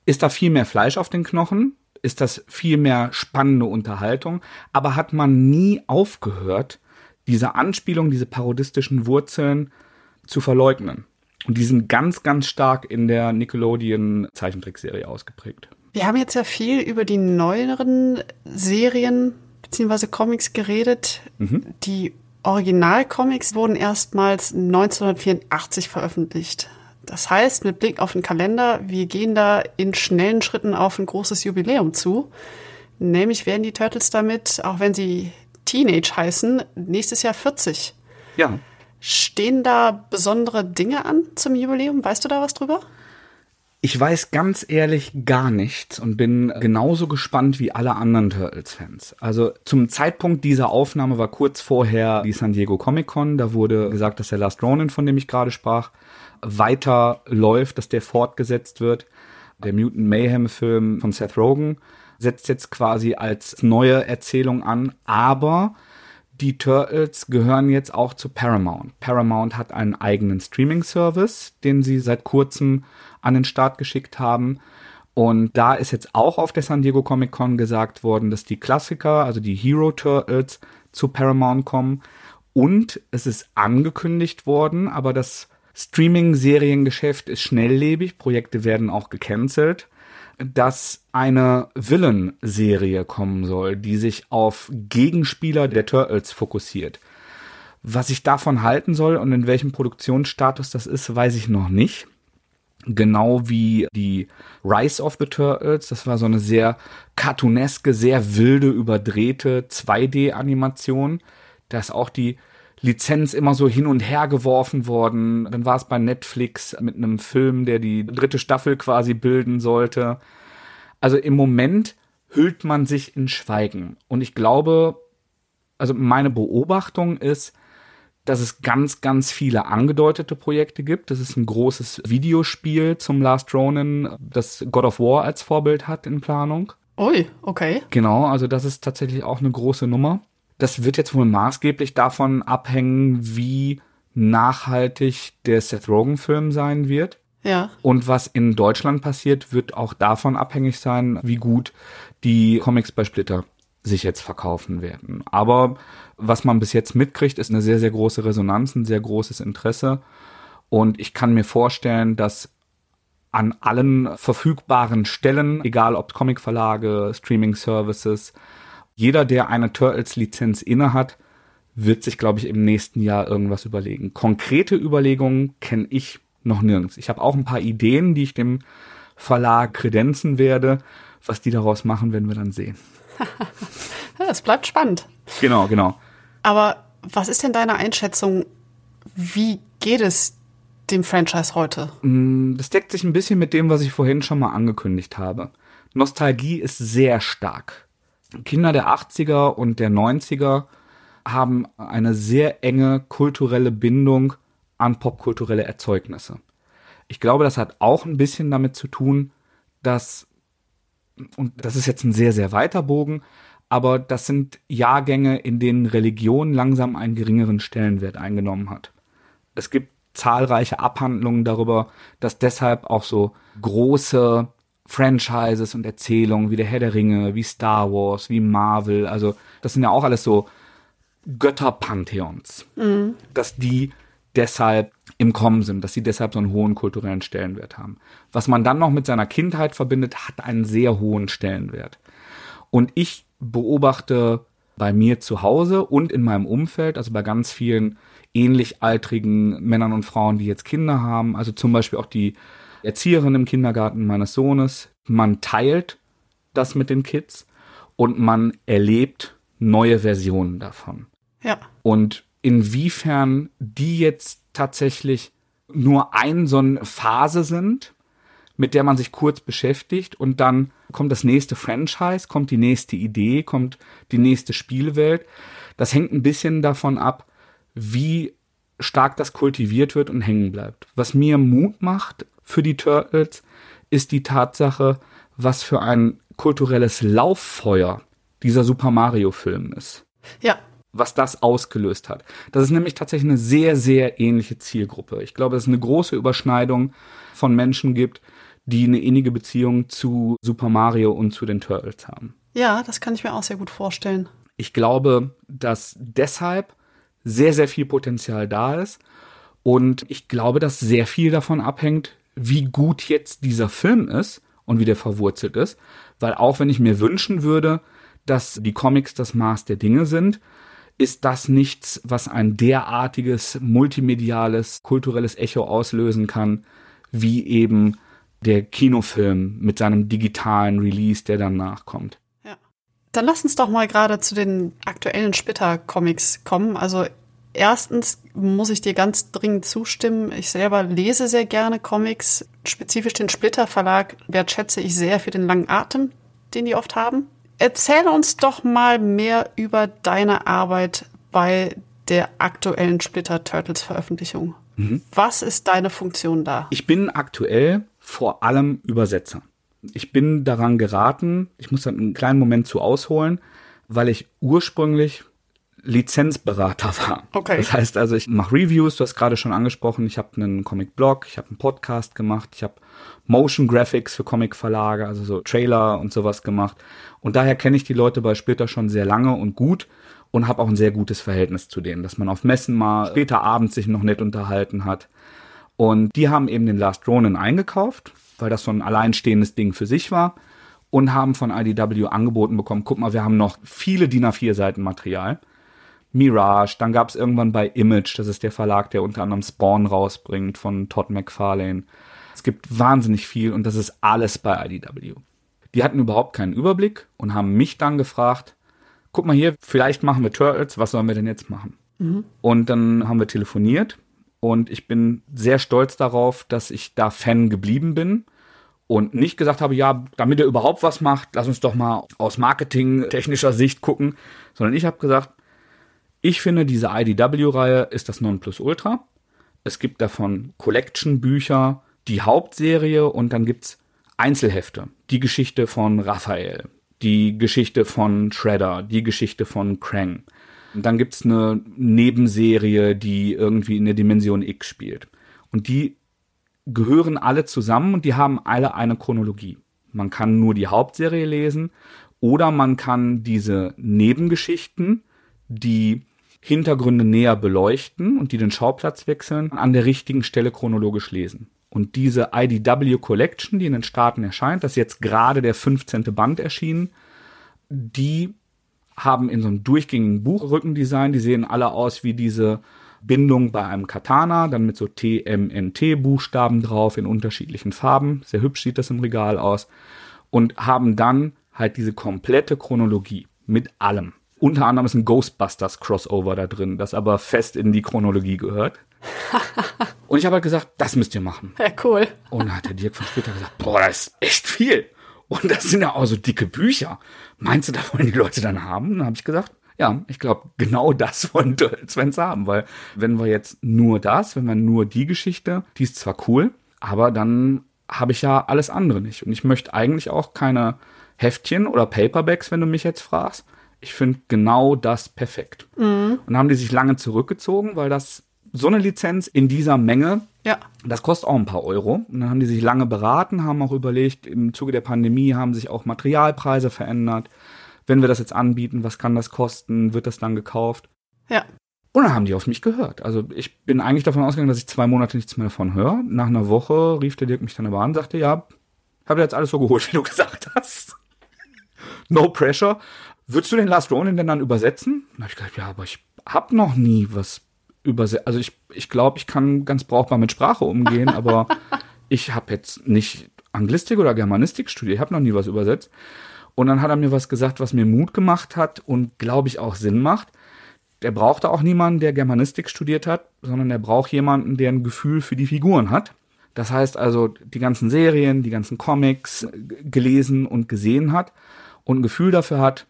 ist da viel mehr Fleisch auf den Knochen, ist das viel mehr spannende Unterhaltung, aber hat man nie aufgehört, diese Anspielung, diese parodistischen Wurzeln zu verleugnen. Und die sind ganz, ganz stark in der Nickelodeon Zeichentrickserie ausgeprägt. Wir haben jetzt ja viel über die neueren Serien bzw. Comics geredet, mhm. die Originalcomics wurden erstmals 1984 veröffentlicht. Das heißt, mit Blick auf den Kalender, wir gehen da in schnellen Schritten auf ein großes Jubiläum zu. Nämlich werden die Turtles damit, auch wenn sie Teenage heißen, nächstes Jahr 40. Ja. Stehen da besondere Dinge an zum Jubiläum? Weißt du da was drüber? Ich weiß ganz ehrlich gar nichts und bin genauso gespannt wie alle anderen Turtles-Fans. Also zum Zeitpunkt dieser Aufnahme war kurz vorher die San Diego Comic Con. Da wurde gesagt, dass der Last Ronin, von dem ich gerade sprach, weiter läuft, dass der fortgesetzt wird. Der Mutant Mayhem-Film von Seth Rogen setzt jetzt quasi als neue Erzählung an, aber die Turtles gehören jetzt auch zu Paramount. Paramount hat einen eigenen Streaming-Service, den sie seit kurzem an den Start geschickt haben. Und da ist jetzt auch auf der San Diego Comic Con gesagt worden, dass die Klassiker, also die Hero Turtles, zu Paramount kommen. Und es ist angekündigt worden, aber das Streaming-Seriengeschäft ist schnelllebig, Projekte werden auch gecancelt, dass eine Villain-Serie kommen soll, die sich auf Gegenspieler der Turtles fokussiert. Was ich davon halten soll und in welchem Produktionsstatus das ist, weiß ich noch nicht. Genau wie die Rise of the Turtles. Das war so eine sehr cartooneske, sehr wilde, überdrehte 2D-Animation. Da ist auch die Lizenz immer so hin und her geworfen worden. Dann war es bei Netflix mit einem Film, der die dritte Staffel quasi bilden sollte. Also im Moment hüllt man sich in Schweigen. Und ich glaube, also meine Beobachtung ist, dass es ganz, ganz viele angedeutete Projekte gibt. Das ist ein großes Videospiel zum Last Ronin, das God of War als Vorbild hat in Planung. Ui, okay. Genau, also das ist tatsächlich auch eine große Nummer. Das wird jetzt wohl maßgeblich davon abhängen, wie nachhaltig der Seth Rogen-Film sein wird. Ja. Und was in Deutschland passiert, wird auch davon abhängig sein, wie gut die Comics bei Splitter sich jetzt verkaufen werden. Aber was man bis jetzt mitkriegt, ist eine sehr, sehr große Resonanz, ein sehr großes Interesse. Und ich kann mir vorstellen, dass an allen verfügbaren Stellen, egal ob Comicverlage, Streaming-Services, jeder, der eine Turtles-Lizenz innehat, wird sich, glaube ich, im nächsten Jahr irgendwas überlegen. Konkrete Überlegungen kenne ich noch nirgends. Ich habe auch ein paar Ideen, die ich dem Verlag kredenzen werde. Was die daraus machen, werden wir dann sehen. Es bleibt spannend. Genau, genau. Aber was ist denn deine Einschätzung? Wie geht es dem Franchise heute? Mm, das deckt sich ein bisschen mit dem, was ich vorhin schon mal angekündigt habe. Nostalgie ist sehr stark. Kinder der 80er und der 90er haben eine sehr enge kulturelle Bindung an popkulturelle Erzeugnisse. Ich glaube, das hat auch ein bisschen damit zu tun, dass, und das ist jetzt ein sehr, sehr weiter Bogen, aber das sind Jahrgänge, in denen Religion langsam einen geringeren Stellenwert eingenommen hat. Es gibt zahlreiche Abhandlungen darüber, dass deshalb auch so große Franchises und Erzählungen wie der Herr der Ringe, wie Star Wars, wie Marvel, also das sind ja auch alles so Götterpantheons, mhm. dass die deshalb im Kommen sind, dass sie deshalb so einen hohen kulturellen Stellenwert haben. Was man dann noch mit seiner Kindheit verbindet, hat einen sehr hohen Stellenwert. Und ich beobachte bei mir zu Hause und in meinem Umfeld, also bei ganz vielen ähnlich altrigen Männern und Frauen, die jetzt Kinder haben, also zum Beispiel auch die Erzieherin im Kindergarten meines Sohnes, man teilt das mit den Kids und man erlebt neue Versionen davon. Ja. Und inwiefern die jetzt tatsächlich nur ein so eine Phase sind, mit der man sich kurz beschäftigt und dann kommt das nächste Franchise, kommt die nächste Idee, kommt die nächste Spielwelt. Das hängt ein bisschen davon ab, wie stark das kultiviert wird und hängen bleibt. Was mir Mut macht für die Turtles, ist die Tatsache, was für ein kulturelles Lauffeuer dieser Super Mario Film ist. Ja, was das ausgelöst hat. Das ist nämlich tatsächlich eine sehr, sehr ähnliche Zielgruppe. Ich glaube, dass es eine große Überschneidung von Menschen gibt, die eine innige Beziehung zu Super Mario und zu den Turtles haben. Ja, das kann ich mir auch sehr gut vorstellen. Ich glaube, dass deshalb sehr, sehr viel Potenzial da ist. Und ich glaube, dass sehr viel davon abhängt, wie gut jetzt dieser Film ist und wie der verwurzelt ist. Weil auch wenn ich mir wünschen würde, dass die Comics das Maß der Dinge sind, ist das nichts, was ein derartiges multimediales, kulturelles Echo auslösen kann, wie eben der Kinofilm mit seinem digitalen Release, der danach kommt. Ja. Dann lass uns doch mal gerade zu den aktuellen Splitter-Comics kommen. Also erstens muss ich dir ganz dringend zustimmen. Ich selber lese sehr gerne Comics. Spezifisch den Splitter Verlag wertschätze ich sehr für den langen Atem, den die oft haben. Erzähl uns doch mal mehr über deine Arbeit bei der aktuellen Splitter Turtles Veröffentlichung. Mhm. Was ist deine Funktion da? Ich bin aktuell vor allem Übersetzer. Ich bin daran geraten, ich muss dann einen kleinen Moment zu ausholen, weil ich ursprünglich Lizenzberater war. Okay. Das heißt also, ich mache Reviews, du hast gerade schon angesprochen, ich habe einen Comic-Blog, ich habe einen Podcast gemacht, ich habe Motion Graphics für Comic-Verlage, also so Trailer und sowas gemacht. Und daher kenne ich die Leute bei Splitter schon sehr lange und gut und habe auch ein sehr gutes Verhältnis zu denen, dass man auf Messen mal später abends sich noch nett unterhalten hat. Und die haben eben den Last Ronin eingekauft, weil das so ein alleinstehendes Ding für sich war und haben von IDW angeboten bekommen, guck mal, wir haben noch viele DIN A4 Seiten Material Mirage, dann gab es irgendwann bei Image, das ist der Verlag, der unter anderem Spawn rausbringt von Todd McFarlane. Es gibt wahnsinnig viel und das ist alles bei IDW. Die hatten überhaupt keinen Überblick und haben mich dann gefragt, guck mal hier, vielleicht machen wir Turtles, was sollen wir denn jetzt machen? Mhm. Und dann haben wir telefoniert und ich bin sehr stolz darauf, dass ich da Fan geblieben bin und nicht gesagt habe, ja, damit er überhaupt was macht, lass uns doch mal aus marketingtechnischer Sicht gucken, sondern ich habe gesagt, ich finde, diese IDW-Reihe ist das Nonplusultra. Es gibt davon Collection-Bücher, die Hauptserie und dann gibt's Einzelhefte. Die Geschichte von Raphael, die Geschichte von Shredder, die Geschichte von Krang. Und dann gibt's eine Nebenserie, die irgendwie in der Dimension X spielt. Und die gehören alle zusammen und die haben alle eine Chronologie. Man kann nur die Hauptserie lesen Oder man kann diese Nebengeschichten, die Hintergründe näher beleuchten und die den Schauplatz wechseln, an der richtigen Stelle chronologisch lesen. Und diese IDW Collection, die in den Staaten erscheint, das ist jetzt gerade der 15. Band erschienen, die haben in so einem durchgängigen Buchrückendesign, die sehen alle aus wie diese Bindung bei einem Katana, dann mit so TMNT-Buchstaben drauf in unterschiedlichen Farben. Sehr hübsch sieht das im Regal aus. Und haben dann halt diese komplette Chronologie mit allem. Unter anderem ist ein Ghostbusters Crossover da drin, das aber fest in die Chronologie gehört. und ich habe halt gesagt, das müsst ihr machen. Ja, cool. Und dann hat der Dirk von Splitter gesagt, boah, das ist echt viel. Und das sind ja auch so dicke Bücher. Meinst du, da wollen die Leute dann haben? Und dann habe ich gesagt, ja, ich glaube, genau das wollen Svens haben, weil wenn wir jetzt nur das, wenn wir nur die Geschichte, die ist zwar cool, aber dann habe ich ja alles andere nicht. Und ich möchte eigentlich auch keine Heftchen oder Paperbacks, wenn du mich jetzt fragst, ich finde genau das perfekt. Mhm. Und haben die sich lange zurückgezogen, weil das so eine Lizenz in dieser Menge, ja. das kostet auch ein paar Euro. Und dann haben die sich lange beraten, haben auch überlegt, im Zuge der Pandemie haben sich auch Materialpreise verändert. Wenn wir das jetzt anbieten, was kann das kosten? Wird das dann gekauft? Ja. Und dann haben die auf mich gehört. Also ich bin eigentlich davon ausgegangen, dass ich zwei Monate nichts mehr davon höre. Nach einer Woche rief der Dirk mich dann aber an und sagte, ja, habe jetzt alles so geholt, wie du gesagt hast. no pressure. Würdest du den Last Ronin denn dann übersetzen? Dann habe ich gesagt, ja, aber ich habe noch nie was übersetzt. Also ich, ich glaube, ich kann ganz brauchbar mit Sprache umgehen, aber ich habe jetzt nicht Anglistik oder Germanistik studiert. Ich habe noch nie was übersetzt. Und dann hat er mir was gesagt, was mir Mut gemacht hat und glaube ich auch Sinn macht. Der brauchte auch niemanden, der Germanistik studiert hat, sondern er braucht jemanden, der ein Gefühl für die Figuren hat. Das heißt also, die ganzen Serien, die ganzen Comics gelesen und gesehen hat und ein Gefühl dafür hat,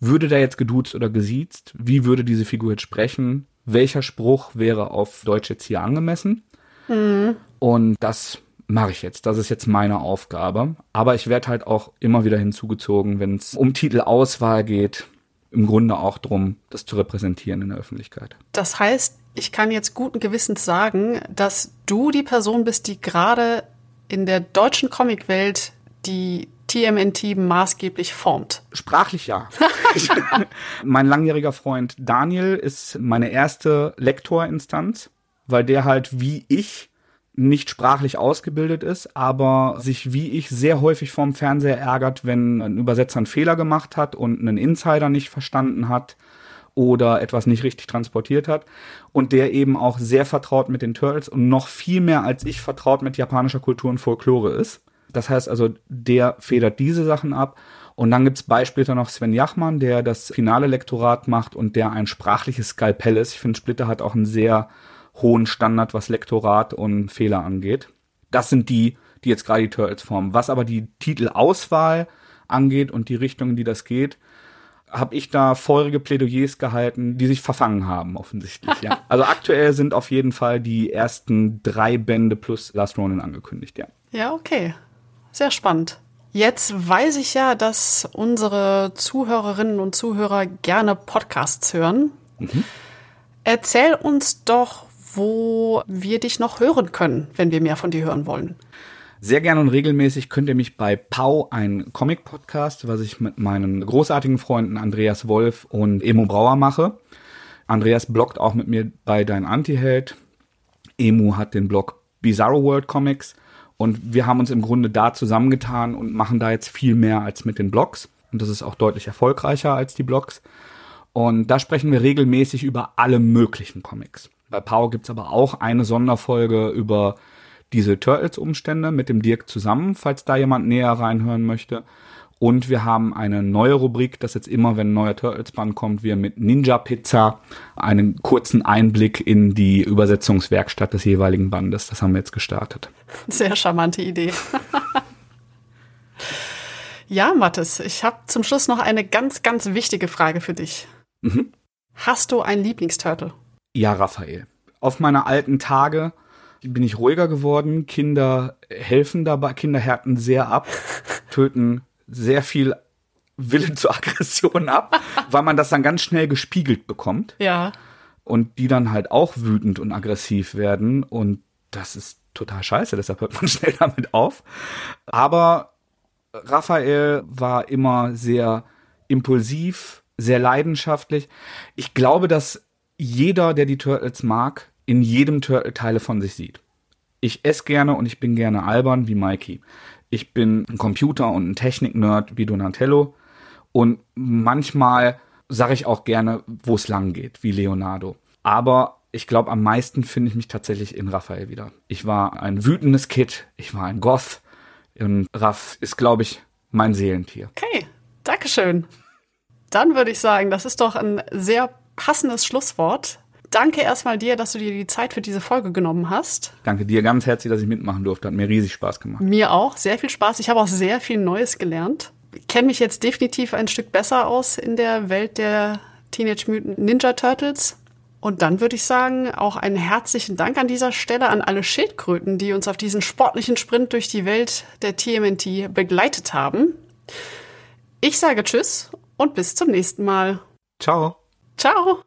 würde der jetzt geduzt oder gesiezt? Wie würde diese Figur jetzt sprechen? Welcher Spruch wäre auf Deutsch jetzt hier angemessen? Mhm. Und das mache ich jetzt. Das ist jetzt meine Aufgabe. Aber ich werde halt auch immer wieder hinzugezogen, wenn es um Titelauswahl geht. Im Grunde auch darum, das zu repräsentieren in der Öffentlichkeit. Das heißt, ich kann jetzt guten Gewissens sagen, dass du die Person bist, die gerade in der deutschen Comicwelt die TMNT maßgeblich formt? Sprachlich ja. mein langjähriger Freund Daniel ist meine erste Lektorinstanz, weil der halt wie ich nicht sprachlich ausgebildet ist, aber sich wie ich sehr häufig vorm Fernseher ärgert, wenn ein Übersetzer einen Fehler gemacht hat und einen Insider nicht verstanden hat oder etwas nicht richtig transportiert hat und der eben auch sehr vertraut mit den Turtles und noch viel mehr als ich vertraut mit japanischer Kultur und Folklore ist. Das heißt also, der federt diese Sachen ab. Und dann gibt's Beispiele noch Sven Jachmann, der das finale Lektorat macht und der ein sprachliches Skalpell ist. Ich finde, Splitter hat auch einen sehr hohen Standard, was Lektorat und Fehler angeht. Das sind die, die jetzt gerade die Turtles formen. Was aber die Titelauswahl angeht und die Richtung, in die das geht, habe ich da feurige Plädoyers gehalten, die sich verfangen haben, offensichtlich. ja. Also aktuell sind auf jeden Fall die ersten drei Bände plus Last Ronin angekündigt, ja. Ja, okay. Sehr spannend. Jetzt weiß ich ja, dass unsere Zuhörerinnen und Zuhörer gerne Podcasts hören. Mhm. Erzähl uns doch, wo wir dich noch hören können, wenn wir mehr von dir hören wollen. Sehr gerne und regelmäßig könnt ihr mich bei Pau, ein Comic-Podcast, was ich mit meinen großartigen Freunden Andreas Wolf und Emo Brauer mache. Andreas bloggt auch mit mir bei Dein Antiheld. Emu hat den Blog Bizarro World Comics. Und wir haben uns im Grunde da zusammengetan und machen da jetzt viel mehr als mit den Blogs. Und das ist auch deutlich erfolgreicher als die Blogs. Und da sprechen wir regelmäßig über alle möglichen Comics. Bei Pau gibt's aber auch eine Sonderfolge über diese Turtles-Umstände mit dem Dirk zusammen, falls da jemand näher reinhören möchte. Und wir haben eine neue Rubrik, dass jetzt immer, wenn ein neuer Turtles-Band kommt, wir mit Ninja Pizza einen kurzen Einblick in die Übersetzungswerkstatt des jeweiligen Bandes. Das haben wir jetzt gestartet. Sehr charmante Idee. ja, Mathis, ich habe zum Schluss noch eine ganz, ganz wichtige Frage für dich. Mhm. Hast du einen Lieblingsturtle? Ja, Raphael. Auf meine alten Tage bin ich ruhiger geworden. Kinder helfen dabei, Kinder härten sehr ab, töten sehr viel Willen zur Aggression ab, weil man das dann ganz schnell gespiegelt bekommt. Ja. Und die dann halt auch wütend und aggressiv werden. Und das ist total scheiße, deshalb hört man schnell damit auf. Aber Raphael war immer sehr impulsiv, sehr leidenschaftlich. Ich glaube, dass jeder, der die Turtles mag, in jedem Turtle Teile von sich sieht. Ich esse gerne und ich bin gerne albern wie Mikey. Ich bin ein Computer- und ein Technik-Nerd wie Donatello. Und manchmal sage ich auch gerne, wo es lang geht, wie Leonardo. Aber ich glaube, am meisten finde ich mich tatsächlich in Raphael wieder. Ich war ein wütendes Kid, ich war ein Goth. Und Raff ist, glaube ich, mein Seelentier. Okay, Dankeschön. Dann würde ich sagen, das ist doch ein sehr passendes Schlusswort. Danke erstmal dir, dass du dir die Zeit für diese Folge genommen hast. Danke dir ganz herzlich, dass ich mitmachen durfte. Hat mir riesig Spaß gemacht. Mir auch, sehr viel Spaß. Ich habe auch sehr viel Neues gelernt. Ich kenne mich jetzt definitiv ein Stück besser aus in der Welt der Teenage Mutant Ninja Turtles. Und dann würde ich sagen, auch einen herzlichen Dank an dieser Stelle an alle Schildkröten, die uns auf diesen sportlichen Sprint durch die Welt der TMNT begleitet haben. Ich sage Tschüss und bis zum nächsten Mal. Ciao. Ciao.